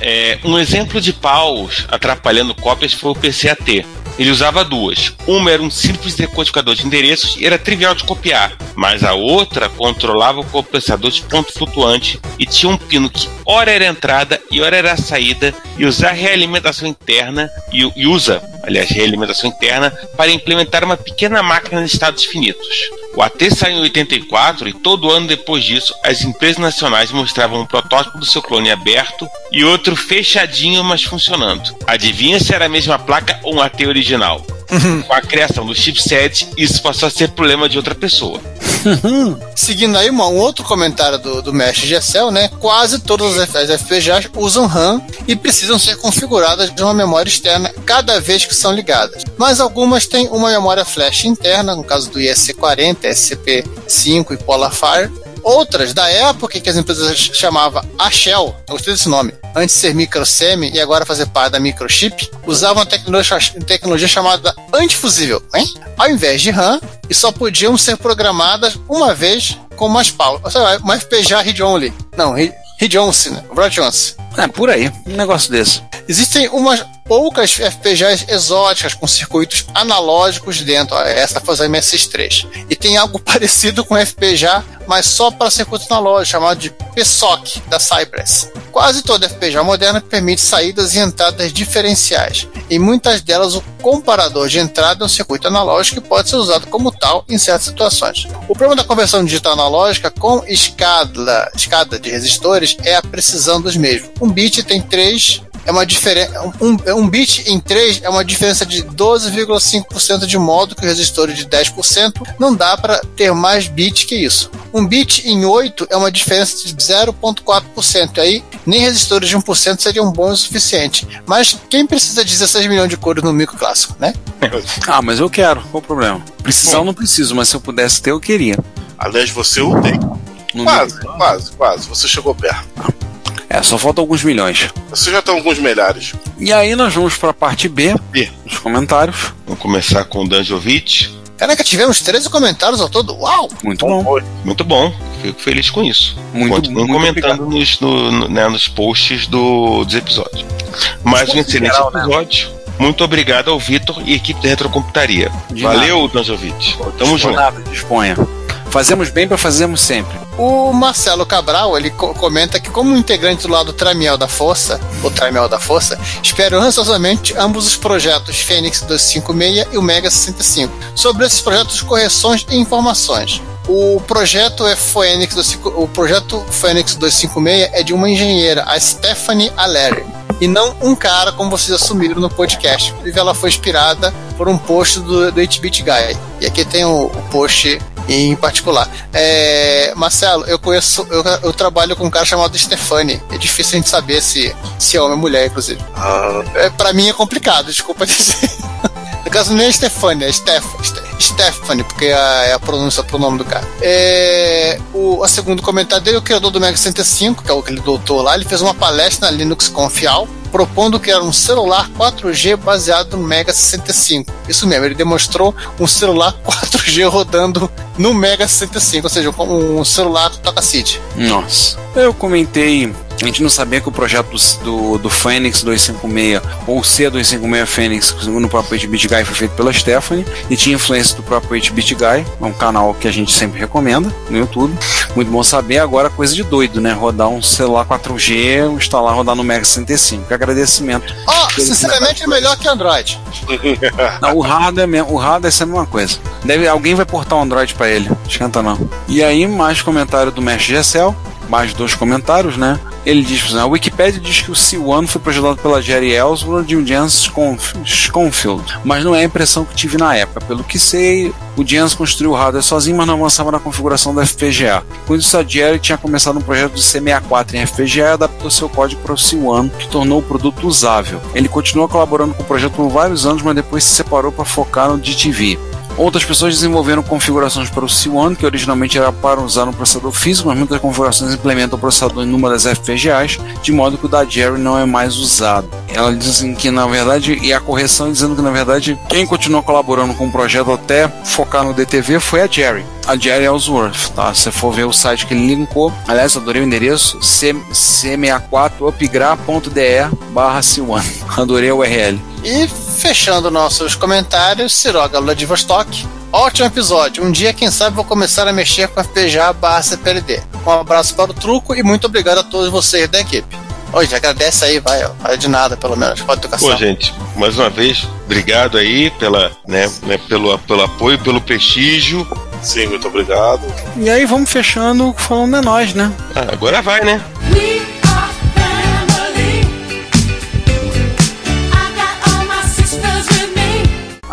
É, um exemplo de paus atrapalhando cópias foi o PCAT. Ele usava duas. Uma era um simples decodificador de endereços e era trivial de copiar, mas a outra controlava o compensador de ponto flutuante e tinha um pino que ora era a entrada e ora era a saída e usar realimentação interna e, e usa, aliás, realimentação interna para implementar uma pequena máquina de estados finitos. O AT saiu em 84 e todo ano depois disso, as empresas nacionais mostravam um protótipo do seu clone aberto e outro fechadinho, mas funcionando. Adivinha se era a mesma placa ou um AT original? Com a criação do chipset, isso passou a ser problema de outra pessoa. Seguindo aí um outro comentário do, do mestre Gessel, né? Quase todas as FPGAs usam RAM e precisam ser configuradas de uma memória externa cada vez que são ligadas. Mas algumas têm uma memória flash interna, no caso do ISC40, SCP-5 e PolarFire. Outras, da época que as empresas chamavam a Shell, eu gostei desse nome, antes de ser microsemi e agora fazer parte da microchip, usavam a tecnologia, tecnologia chamada antifusível, hein? Ao invés de RAM, e só podiam ser programadas uma vez com mais pau. Ou seja, uma FPGA read-only. Não, read- read-only, né? Broad-only. É, por aí, um negócio desse. Existem umas poucas FPGAs exóticas com circuitos analógicos dentro. Essa foi a MSX3. E tem algo parecido com FPGA, mas só para circuito analógico, chamado de PSOC, da Cypress. Quase toda FPGA moderna permite saídas e entradas diferenciais. Em muitas delas, o comparador de entrada é um circuito analógico que pode ser usado como tal em certas situações. O problema da conversão digital analógica com escada, escada de resistores é a precisão dos mesmos. Um bit tem três é uma diferença. Um, um bit em 3 é uma diferença de 12,5% de modo que o resistor de 10% não dá para ter mais bit que isso. Um bit em 8 é uma diferença de 0,4%. Aí nem resistores de 1% seriam bons o suficiente. Mas quem precisa de 16 milhões de cores no micro clássico, né? Ah, mas eu quero, qual o problema? Precisar eu não preciso, mas se eu pudesse ter, eu queria. Aliás, você o tem. No Quase, quase, quase. Você chegou perto. É, só faltam alguns milhões. Você já tem alguns milhares. E aí nós vamos pra parte B, B. dos comentários. Vamos começar com o Danjovic. Caraca, tivemos 13 comentários ao todo. Uau! Muito bom. Muito bom, fico feliz com isso. Muito, Continuem muito comentando nos, no- né, nos posts do, dos episódios. Mais um excelente geral, né? episódio. Muito obrigado ao Vitor e equipe da Retrocomputaria. De Valeu, Danjovic. Tamo junto. Nada, disponha. Fazemos bem para fazermos sempre. O Marcelo Cabral, ele co- comenta que como integrante do lado Tramiel da Força, o Tramiel da Força, espero ansiosamente ambos os projetos Fênix 256 e o Mega 65. Sobre esses projetos, correções e informações. O projeto é Phoenix 25 o projeto Phoenix 256 é de uma engenheira, a Stephanie Allery, e não um cara como vocês assumiram no podcast. Ela foi inspirada por um post do, do 8-Bit Guy. E aqui tem o, o post em particular. É, Marcelo, eu conheço, eu, eu trabalho com um cara chamado Stefani. É difícil a gente saber se, se é homem ou mulher, inclusive. Ah, É, pra mim é complicado, desculpa dizer. No caso, nem é Stefani, é Steph, Ste- Stephanie, porque é a, é a pronúncia pro nome do cara. É, o a segundo comentário dele, o criador do Mega 65, que é o aquele doutor lá, ele fez uma palestra na Linux Confial, propondo criar um celular 4G baseado no Mega 65. Isso mesmo, ele demonstrou um celular 4G rodando no Mega 65, ou seja, um, celular toca-CID. Nossa. Eu comentei. A gente não sabia que o projeto do, do, do Fênix 256 ou C256 Fênix, segundo o próprio 8-Bit Guy, foi feito pela Stephanie e tinha influência do próprio 8-Bit Guy, é um canal que a gente sempre recomenda no YouTube. Muito bom saber. Agora, coisa de doido, né? Rodar um celular 4G, instalar, rodar no Mega 65. Agradecimento. Ó, sinceramente é melhor que Android. Não, o hardware é mesmo, o hardware é a mesma coisa. Deve, alguém vai portar um Android pra ele. Esquenta não. E aí, mais comentário do Mestre Gessel. Mais dois comentários, né? Ele diz, exemplo, a Wikipedia diz que o C1 foi projetado pela Jerry Ellsworth e o Jens Schoenfield, mas não é a impressão que tive na época. Pelo que sei, o Jens construiu o hardware sozinho, mas não avançava na configuração da FPGA. Com isso, a Jerry tinha começado um projeto de C64 em FPGA e adaptou seu código para o C1, que tornou o produto usável. Ele continuou colaborando com o projeto por vários anos, mas depois se separou para focar no DTV. Outras pessoas desenvolveram configurações para o C1, que originalmente era para usar no processador físico, mas muitas configurações implementam o processador em uma das FPGAs, de modo que o da Jerry não é mais usado. Ela diz assim que na verdade, e a correção dizendo que na verdade quem continuou colaborando com o projeto até focar no DTV foi a Jerry. A Jerry Ellsworth, tá? Se for ver o site que ele linkou, aliás, adorei o endereço, c- c64upgra.de barra C1. Adorei a URL. E fechando nossos comentários, Siroga Vladivostok. Ótimo episódio. Um dia, quem sabe, vou começar a mexer com FPGA barra CPLD. Um abraço para o truco e muito obrigado a todos vocês da equipe. Hoje, agradece aí, vai, ó. Vai de nada, pelo menos, pela educação. Pô, gente, mais uma vez, obrigado aí pela, né, né, pelo, pelo apoio, pelo prestígio. sim, muito obrigado. E aí vamos fechando falando é nós, né? Ah, agora vai, né?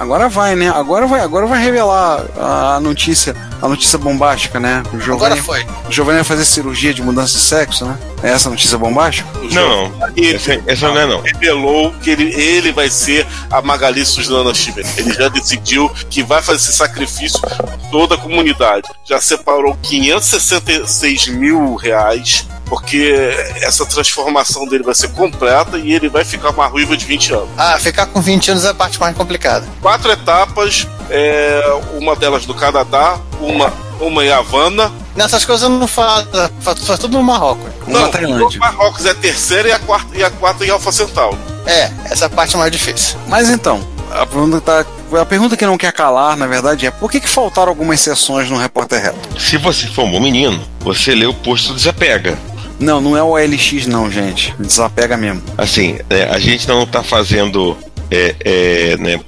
Agora vai, né? Agora vai, agora vai revelar a notícia, a notícia bombástica, né? O Agora Giovanni, foi. o Giovanni vai fazer cirurgia de mudança de sexo, né? É essa a notícia bombástica? Não, não. Ele Essa, essa não é não. revelou que ele, ele vai ser a Magali Suzana Schmidt. Ele já decidiu que vai fazer esse sacrifício por toda a comunidade. Já separou 566 mil reais, porque essa transformação dele vai ser completa e ele vai ficar uma ruiva de 20 anos. Ah, ficar com 20 anos é a parte mais complicada. Quatro etapas, é, uma delas do Canadá, uma, uma em Havana. Nessas coisas eu não faço, faz, faz tudo no Marrocos. Não, Tailândia. o Marrocos é a terceira e a quarta, e a quarta em Alfa Centauro. É, essa é a parte mais difícil. Mas então, a pergunta, tá, a pergunta que não quer calar, na verdade, é por que, que faltaram algumas sessões no Repórter Reto? Se você for um bom menino, você lê o post do Desapega. Não, não é o OLX não, gente. Desapega mesmo. Assim, é, a gente não tá fazendo É, é, né?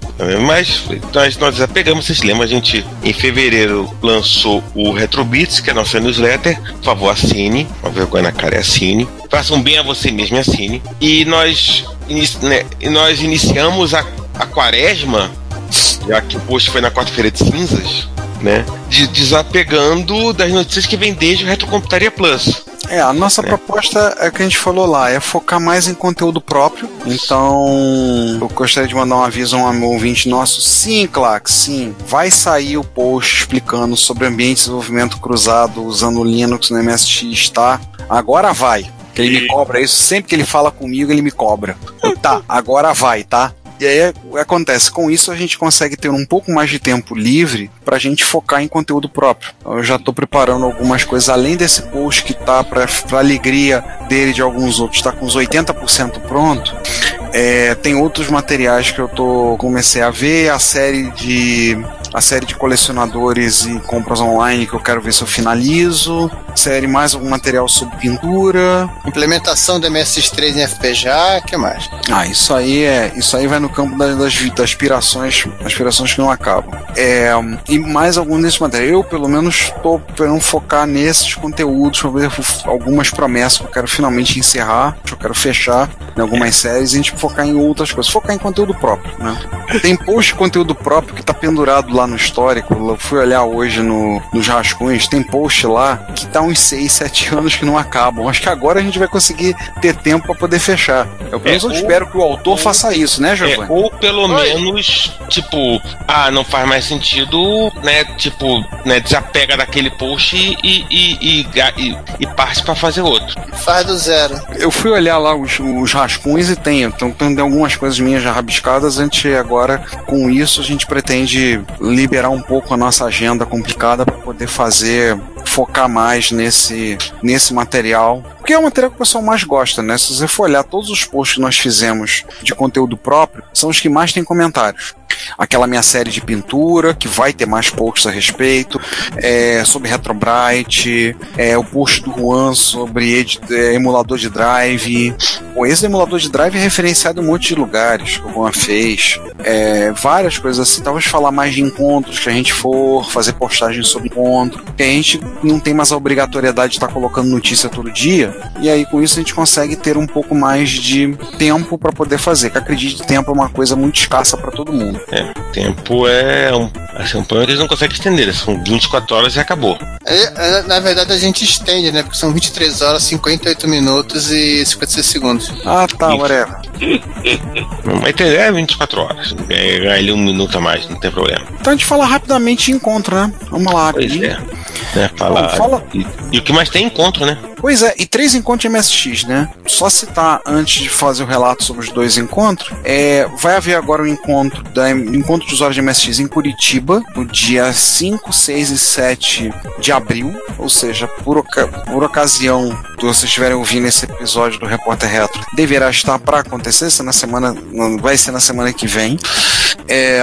Mas nós, nós apegamos, vocês lembram, a gente em fevereiro lançou o Retrobits, que é a nossa newsletter. Por favor, assine. Uma vergonha na cara é assine. Faça um bem a você mesmo e assine. E nós, né, nós iniciamos a, a quaresma, já que o post foi na quarta-feira de cinzas, né? De, desapegando das notícias que vem desde o Retrocomputaria Plus. É, a nossa proposta é o que a gente falou lá, é focar mais em conteúdo próprio. Então, eu gostaria de mandar um aviso a um ouvinte nosso. Sim, Clax, sim. Vai sair o post explicando sobre ambiente de desenvolvimento cruzado usando o Linux no MSX, tá? Agora vai. Que ele me cobra isso. Sempre que ele fala comigo, ele me cobra. Tá, agora vai, tá? E aí acontece, com isso a gente consegue ter um pouco mais de tempo livre pra gente focar em conteúdo próprio. Eu já tô preparando algumas coisas, além desse post que tá pra alegria dele de alguns outros, tá com uns 80% pronto. É, tem outros materiais que eu tô comecei a ver, a série de a série de colecionadores e compras online que eu quero ver se eu finalizo, série mais algum material sobre pintura. Implementação do MSX3 em FPGA, o que mais? Ah, isso aí é, isso aí vai no campo das, das, das aspirações, aspirações que não acabam. É, e mais algum desses materiais. Eu, pelo menos, estou querendo focar nesses conteúdos, pra ver algumas promessas que eu quero finalmente encerrar, que eu quero fechar em algumas séries e a gente focar em outras coisas, focar em conteúdo próprio, né? Tem post de conteúdo próprio que está pendurado lá no histórico. Eu fui olhar hoje no, nos rascunhos, tem post lá que tá uns 6, 7 anos que não acabam. Acho que agora a gente vai conseguir ter tempo para poder fechar. Eu, pelo menos eu ou- espero que o autor faça isso, né, É, Giovanni? ou pelo menos, tipo, ah, não faz mais sentido, né? Tipo, né, desapega daquele post e, e, e, e, e, e parte pra fazer outro. Faz do zero. Eu fui olhar lá os, os rascunhos e tem, então tem algumas coisas minhas já rabiscadas. A gente agora, com isso, a gente pretende liberar um pouco a nossa agenda complicada para poder fazer, focar mais nesse, nesse material. Porque é o material que o pessoal mais gosta, né? Se você for olhar todos os posts que nós fizemos de conteúdo próprio, são os que mais têm comentários. Aquela minha série de pintura, que vai ter mais posts a respeito, é, sobre Retrobrite, é, o post do Juan sobre é, emulador de drive. Pô, esse emulador de drive é referenciado em um monte de lugares que o Juan fez. É, várias coisas assim. Talvez falar mais de encontros que a gente for, fazer postagens sobre encontro. Porque a gente não tem mais a obrigatoriedade de estar colocando notícia todo dia. E aí com isso a gente consegue ter um pouco mais de tempo para poder fazer. Que acredite, tempo é uma coisa muito escassa para todo mundo. É, tempo é um, assim, um problema que eles não conseguem estender, né? São 24 horas e acabou. É, é, Na verdade, a gente estende, né? Porque são 23 horas, 58 minutos e 56 segundos. Ah, tá, whatever. Mas tem- é 24 horas. É, ganhar ali um minuto a mais, não tem problema. Então a gente fala rapidamente encontro, né? Vamos lá, Pois rapidinho. é. Né, falar. Bom, fala- E, e o que mais tem é encontro, né? Pois é, e três encontros de MSX, né? Só citar antes de fazer o relato sobre os dois encontros, é, vai haver agora o encontro da encontro de usuários de MSX em Curitiba, no dia 5, 6 e 7 de abril, ou seja, por, oca- por ocasião de vocês estiverem ouvindo esse episódio do Repórter Retro, deverá estar para acontecer, se na semana, vai ser na semana que vem. É,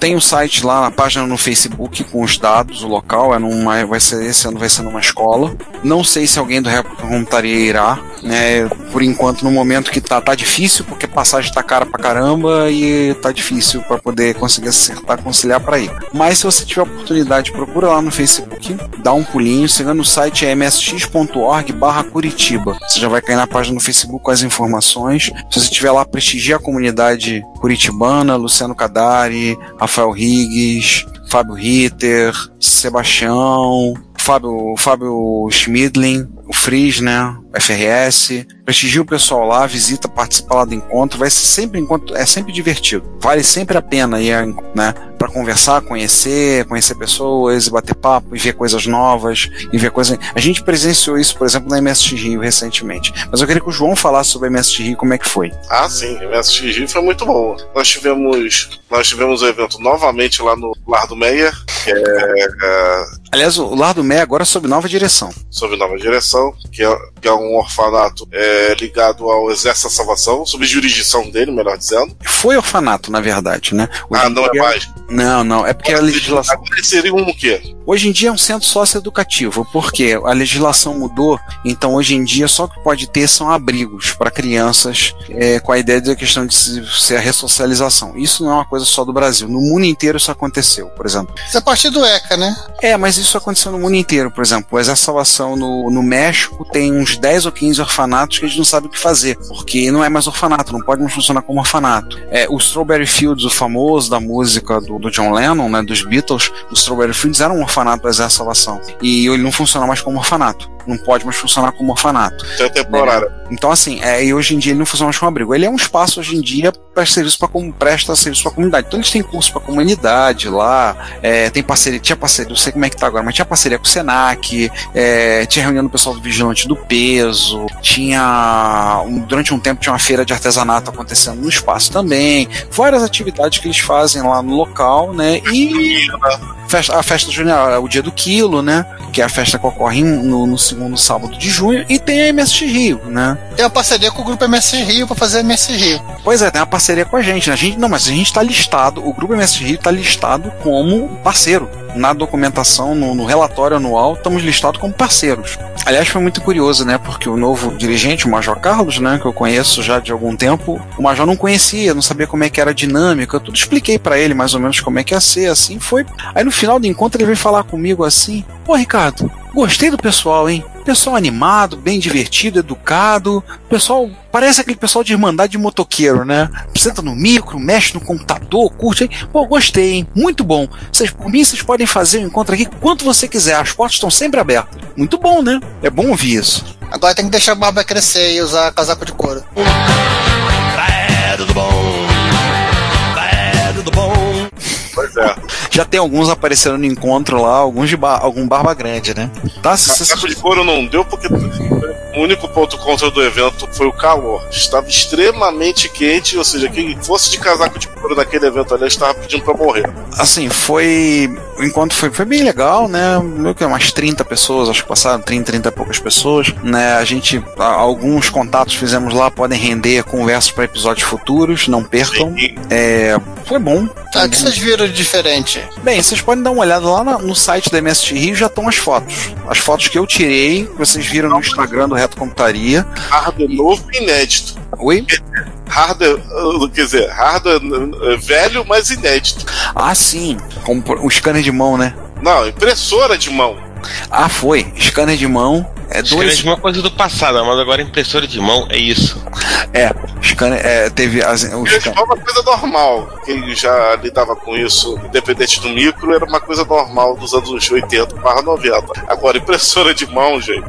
tem o site lá, a página no Facebook com os dados, o local, é numa, vai ser esse ano vai ser numa escola. Não sei se alguém do Repórter Irá, né? Por enquanto, no momento que tá, tá difícil, porque passagem tá cara pra caramba e tá difícil para poder conseguir acertar, conciliar para ir. Mas se você tiver oportunidade, procura lá no Facebook, dá um pulinho, chegando no site é msx.org barra Curitiba. Você já vai cair na página no Facebook com as informações. Se você estiver lá, prestigia a comunidade curitibana, Luciano Cadari, Rafael Riggs, Fábio Ritter, Sebastião, Fábio, Fábio Schmidlin, Fris, né? FRS. Prestigia o pessoal lá, visita, participa lá do encontro. Vai ser sempre encontro, é sempre divertido. Vale sempre a pena ir, né? Para conversar, conhecer, conhecer pessoas, bater papo, e ver coisas novas, e ver coisas. A gente presenciou isso, por exemplo, na MSX Rio recentemente. Mas eu queria que o João falasse sobre a MSX Rio, como é que foi. Ah, sim, o MSX Rio foi muito bom. Nós tivemos, nós tivemos o evento novamente lá no Lar do Meia, é, é Aliás, o Lar do Mé agora é sob nova direção. sob nova direção, que é, que é um orfanato é, ligado ao Exército da Salvação, sob jurisdição dele, melhor dizendo. Foi orfanato, na verdade, né? Hoje Ah, não é mais. Não, não. É porque a legislação. Agora seria um o quê? Hoje em dia é um centro socioeducativo, porque a legislação mudou, então hoje em dia só o que pode ter são abrigos para crianças, é, com a ideia da questão de se- ser a ressocialização. Isso não é uma coisa só do Brasil. No mundo inteiro isso aconteceu, por exemplo. Isso é parte do ECA, né? É, mas isso aconteceu no mundo inteiro, por exemplo. O Exército Salvação no, no México tem uns 10 ou 15 orfanatos que eles não sabem o que fazer, porque não é mais orfanato, não pode mais funcionar como orfanato. É, o Strawberry Fields, o famoso da música do, do John Lennon, né, dos Beatles, o Strawberry Fields era um orfanato do Exército de Salvação. E ele não funciona mais como orfanato. Não pode mais funcionar como orfanato. Tem temporário. Então, assim, é, e hoje em dia ele não funciona mais como abrigo. Ele é um espaço hoje em dia para serviço para como presta serviço para comunidade. Então eles têm curso para comunidade lá, é, tem parceria, tinha parceria, não sei como é que tá agora, mas tinha parceria com o Senac, é, tinha reunião do pessoal do Vigilante do Peso, tinha um- durante um tempo tinha uma feira de artesanato acontecendo no espaço também, várias atividades que eles fazem lá no local, né? E festa- a festa é o dia do quilo, né? Que é a festa que ocorre no, no segundo sábado de junho, e tem a MSX Rio, né? Tem uma parceria com o grupo MS Rio pra fazer MS Rio. Pois é, tem uma parceria com a gente, né? A gente não, mas a gente está listado, o grupo MS Rio está listado como parceiro. Na documentação, no, no relatório anual, estamos listados como parceiros. Aliás, foi muito curioso, né? Porque o novo dirigente, o Major Carlos, né? Que eu conheço já de algum tempo, o Major não conhecia, não sabia como é que era a dinâmica. Eu tudo expliquei para ele mais ou menos como é que ia ser, assim foi. Aí no final do encontro ele veio falar comigo assim: Pô, Ricardo, gostei do pessoal, hein? Pessoal animado, bem divertido, educado. Pessoal, parece aquele pessoal de irmandade de motoqueiro, né? Senta no micro, mexe no computador, curte. hein? Pô, gostei, hein? Muito bom. Vocês, por mim, vocês podem fazer o encontro aqui quanto você quiser. As portas estão sempre abertas. Muito bom, né? É bom ouvir isso. Agora tem que deixar a barba crescer e usar casaco de couro. Já tem alguns aparecendo no encontro lá, alguns de ba- algum barba grande, né? Tá? se- se- de couro não deu porque o único ponto contra do evento foi o calor. Estava extremamente quente, ou seja, quem fosse de casaco de couro naquele evento ali estava pedindo pra morrer. assim, foi. O encontro foi, foi bem legal, né? Umas 30 pessoas, acho que passaram 30, 30 e poucas pessoas, né? A gente. alguns contatos fizemos lá podem render conversas para episódios futuros, não percam. É, foi bom. Tá, o que vocês viram de diferente? Bem, vocês podem dar uma olhada lá no site da MST Rio, já estão as fotos. As fotos que eu tirei, que vocês viram no Instagram do Reto Computaria. hardware novo e inédito. Oi? Hardware, uh, quer dizer, hardware uh, velho, mas inédito. Ah, sim. Com o scanner de mão, né? Não, impressora de mão. Ah, foi. Scanner de mão. É dois. de uma coisa do passado, mas agora impressora de mão é isso. É, scanner. É, teve as, o scan- mão é uma coisa normal. Quem já lidava com isso, independente do micro, era uma coisa normal dos anos 80 para 90. Agora, impressora de mão, gente.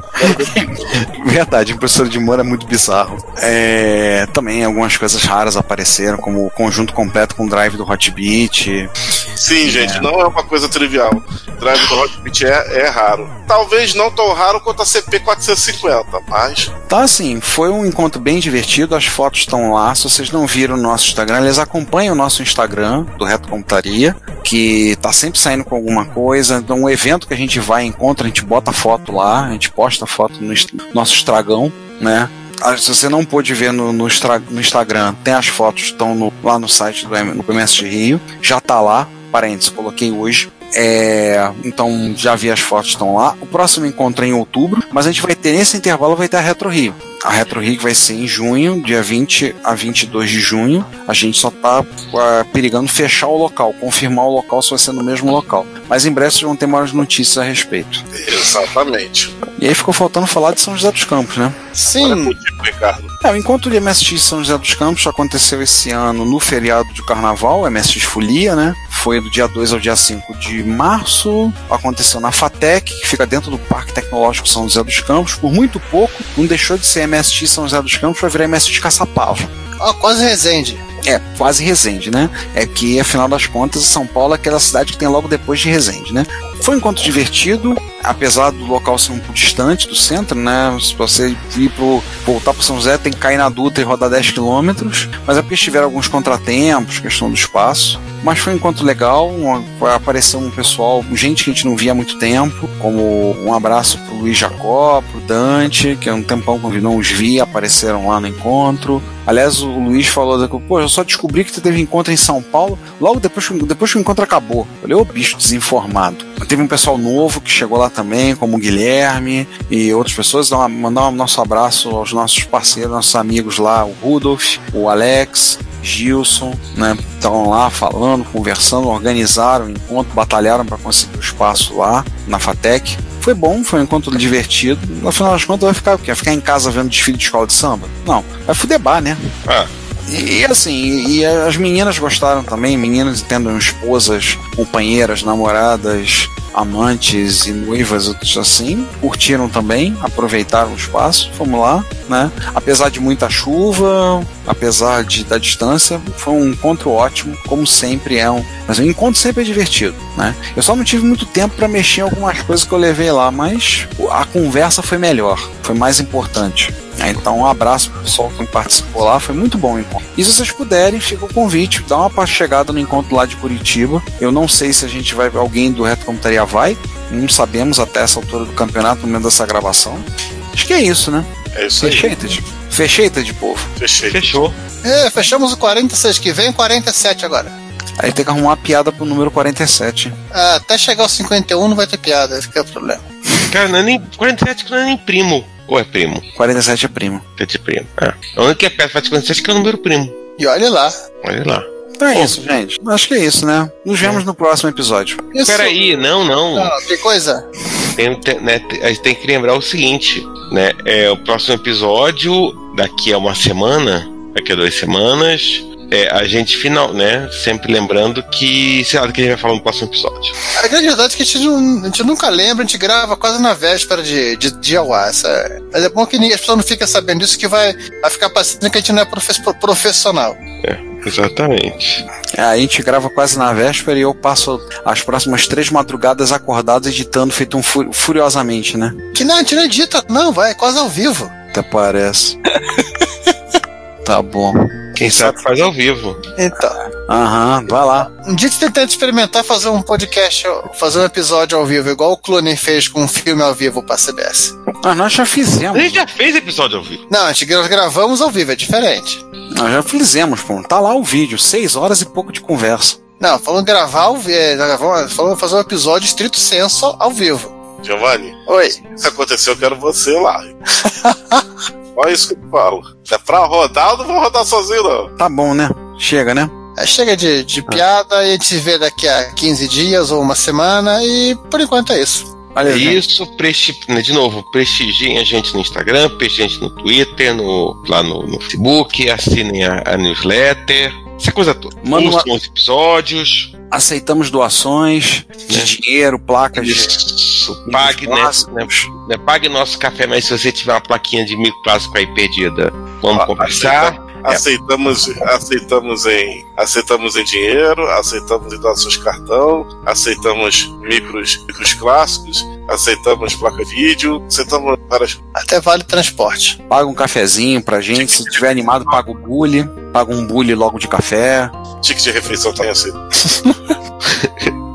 Verdade, impressora de mão é muito bizarro. É, também algumas coisas raras apareceram, como o conjunto completo com o drive do Hotbit. Sim, gente, não é uma coisa trivial. Drive do Hotbit é, é raro. Talvez não tão raro quanto a CP450, mas Então, assim, foi um encontro bem divertido. As fotos estão lá. Se vocês não viram o nosso Instagram, eles acompanham o nosso Instagram do Reto Computaria, que tá sempre saindo com alguma coisa. Então, um evento que a gente vai, encontra, a gente bota foto lá, a gente posta foto no nosso estragão, né? Ah, Se você não pôde ver no, no, no Instagram, tem as fotos estão no- lá no site do, do MSG Rio. Já tá lá, parênteses, coloquei hoje. É, então já vi as fotos estão lá. O próximo encontro é em outubro, mas a gente vai ter nesse intervalo vai ter a Retro Rio. A Retro que vai ser em junho, dia 20 a 22 de junho. A gente só tá ah, perigando fechar o local, confirmar o local se vai ser no mesmo local. Mas em breve vocês vão ter mais notícias a respeito. exatamente. E aí ficou faltando falar de São José dos Campos, né? Sim, contigo, Ricardo. É, o encontro de MSX São José dos Campos aconteceu esse ano no feriado de carnaval, MSX Folia, né? Foi do dia 2 ao dia 5 de março. Aconteceu na FATEC, que fica dentro do Parque Tecnológico São José dos Campos. Por muito pouco, não deixou de ser MSX São José dos Campos para virar MSX Caçapava. ó, quase Resende. É, quase Resende, né? É que, afinal das contas, São Paulo é aquela cidade que tem logo depois de Resende, né? Foi um encontro divertido, apesar do local ser um pouco distante do centro, né? Se você ir pro, voltar para São José, tem que cair na Dutra e rodar 10 quilômetros. Mas é porque tiveram alguns contratempos, questão do espaço. Mas foi um encontro legal, apareceu um pessoal, gente que a gente não via há muito tempo, como um abraço pro Luiz Jacó, pro Dante, que há um tempão que não os vi, apareceram lá no encontro. Aliás, o Luiz falou, pô, eu só descobri que teve encontro em São Paulo logo depois, depois que o encontro acabou. Eu falei, ô bicho desinformado. Teve um pessoal novo que chegou lá também, como o Guilherme e outras pessoas. Então, mandar um nosso abraço aos nossos parceiros, nossos amigos lá, o Rudolf, o Alex, Gilson, né? Estavam lá falando, conversando, organizaram o encontro, batalharam para conseguir o espaço lá na FATEC. Foi bom, foi um encontro divertido. No final das contas, vai ficar o quê? Vai ficar em casa vendo desfile de escola de samba? Não, vai fudebar, né? Ah, E, e, assim, e as meninas gostaram também, meninas tendo esposas, companheiras, namoradas, amantes e noivas, assim, curtiram também, aproveitaram o espaço, fomos lá, né? Apesar de muita chuva, apesar de, da distância, foi um encontro ótimo, como sempre é um. Mas o encontro sempre é divertido, né? Eu só não tive muito tempo para mexer em algumas coisas que eu levei lá, mas a conversa foi melhor, foi mais importante. É, Então, um abraço pro pessoal que participou lá, foi muito bom o encontro. E se vocês puderem, fica o convite, dá uma chegada no encontro lá de Curitiba. Eu não sei se a gente vai, alguém do Reto Computaria vai, não sabemos até essa altura do campeonato, no momento dessa gravação. Acho que é isso, né? É isso aí. Fechei, Ted? Fechei, Ted, povo. Fechei. fechou. É, fechamos o 46 que vem, 47 agora. Aí tem que arrumar uma piada pro número 47. Ah, até chegar ao 51 não vai ter piada, esse que é o problema. Cara, não é nem. 47 que não é nem primo. Ou é primo? 47 é primo. É de primo. É. A única que é perto de 47 que é o número primo. E olha lá. Olha lá. Então é isso, gente. Acho que é isso, né? Nos vemos no próximo episódio. Isso. Peraí, não, não. Não, tem coisa? Tem, tem- né, a gente tem que lembrar o seguinte, né? É, o próximo episódio, daqui a uma semana, daqui a duas semanas, é, a gente final, né? Sempre lembrando que, sei lá, do que a gente vai falar no próximo episódio. A grande verdade é que a gente, não- a gente nunca lembra, a gente grava quase na véspera de, de, de. Essa- Mas é bom que as pessoas não ficam sabendo disso, que vai, vai ficar parecendo que a gente não é profe- profissional. Exatamente. É, a gente grava quase na véspera e eu passo as próximas três madrugadas acordado editando, feito um fu- furiosamente, né? Que não, a gente não edita, não, vai, é quase ao vivo. Até parece. tá bom. Quem sabe faz ao vivo. Então, Aham, vai lá. um dia você tenta experimentar fazer um podcast, fazer um episódio ao vivo, igual o Clooney fez com um filme ao vivo pra CBS. Ah, nós já A fizemos. gente já fez episódio ao vivo. Não, a gente gra- gravamos ao vivo, é diferente. Nós já fizemos, pô. Tá lá o vídeo, seis horas e pouco de conversa. Não, falando gravar vivo, falando fazer um episódio estrito senso ao vivo. Giovanni, Oi. se isso acontecer, eu quero você lá. Olha isso que eu falo. Se é pra rodar, eu não vou rodar sozinho, não. Tá bom, né? Chega, né? Aí chega de, de piada e a gente se vê daqui a 15 dias ou uma semana e por enquanto é isso. Gente. Isso, presti... né, de novo, prestigiem a gente no Instagram, prestigiem a gente no Twitter, no... lá no, no Facebook, assinem a, a newsletter, essa coisa toda. Manda uma- os episódios, Aceitamos doações de Né? dinheiro, placas de. isso, pague, né, clássicos. né, né, pague nosso café, mas se você tiver uma plaquinha de microplástico aí perdida, vamos Ah, conversar. Aceitamos, aceitamos em, aceitamos em dinheiro, aceitamos em nossos cartão, aceitamos micros, micros clássicos, aceitamos placa de vídeo, aceitamos várias. Até vale transporte. Paga um cafezinho pra gente. Se tiver animado, paga o bully. Paga um bully logo de café. Ticket de refeição também aceito.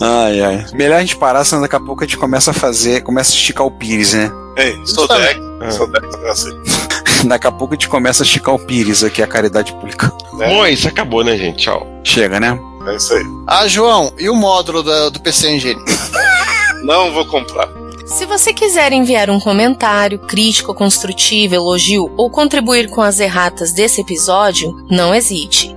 Ai, ai. Melhor a gente parar, senão daqui a pouco a gente começa a fazer, começa a esticar o pires, né? Ei, sou deck, sou deck também aceito. Daqui a pouco a gente começa a esticar o pires aqui, a caridade pública. Bom, isso acabou, né, gente? Tchau. Chega, né? É isso aí. Ah, João, e o módulo da- do PC Engine? Não vou comprar. Se você quiser enviar um comentário, crítico, construtivo, elogio ou contribuir com as erratas desse episódio, não hesite.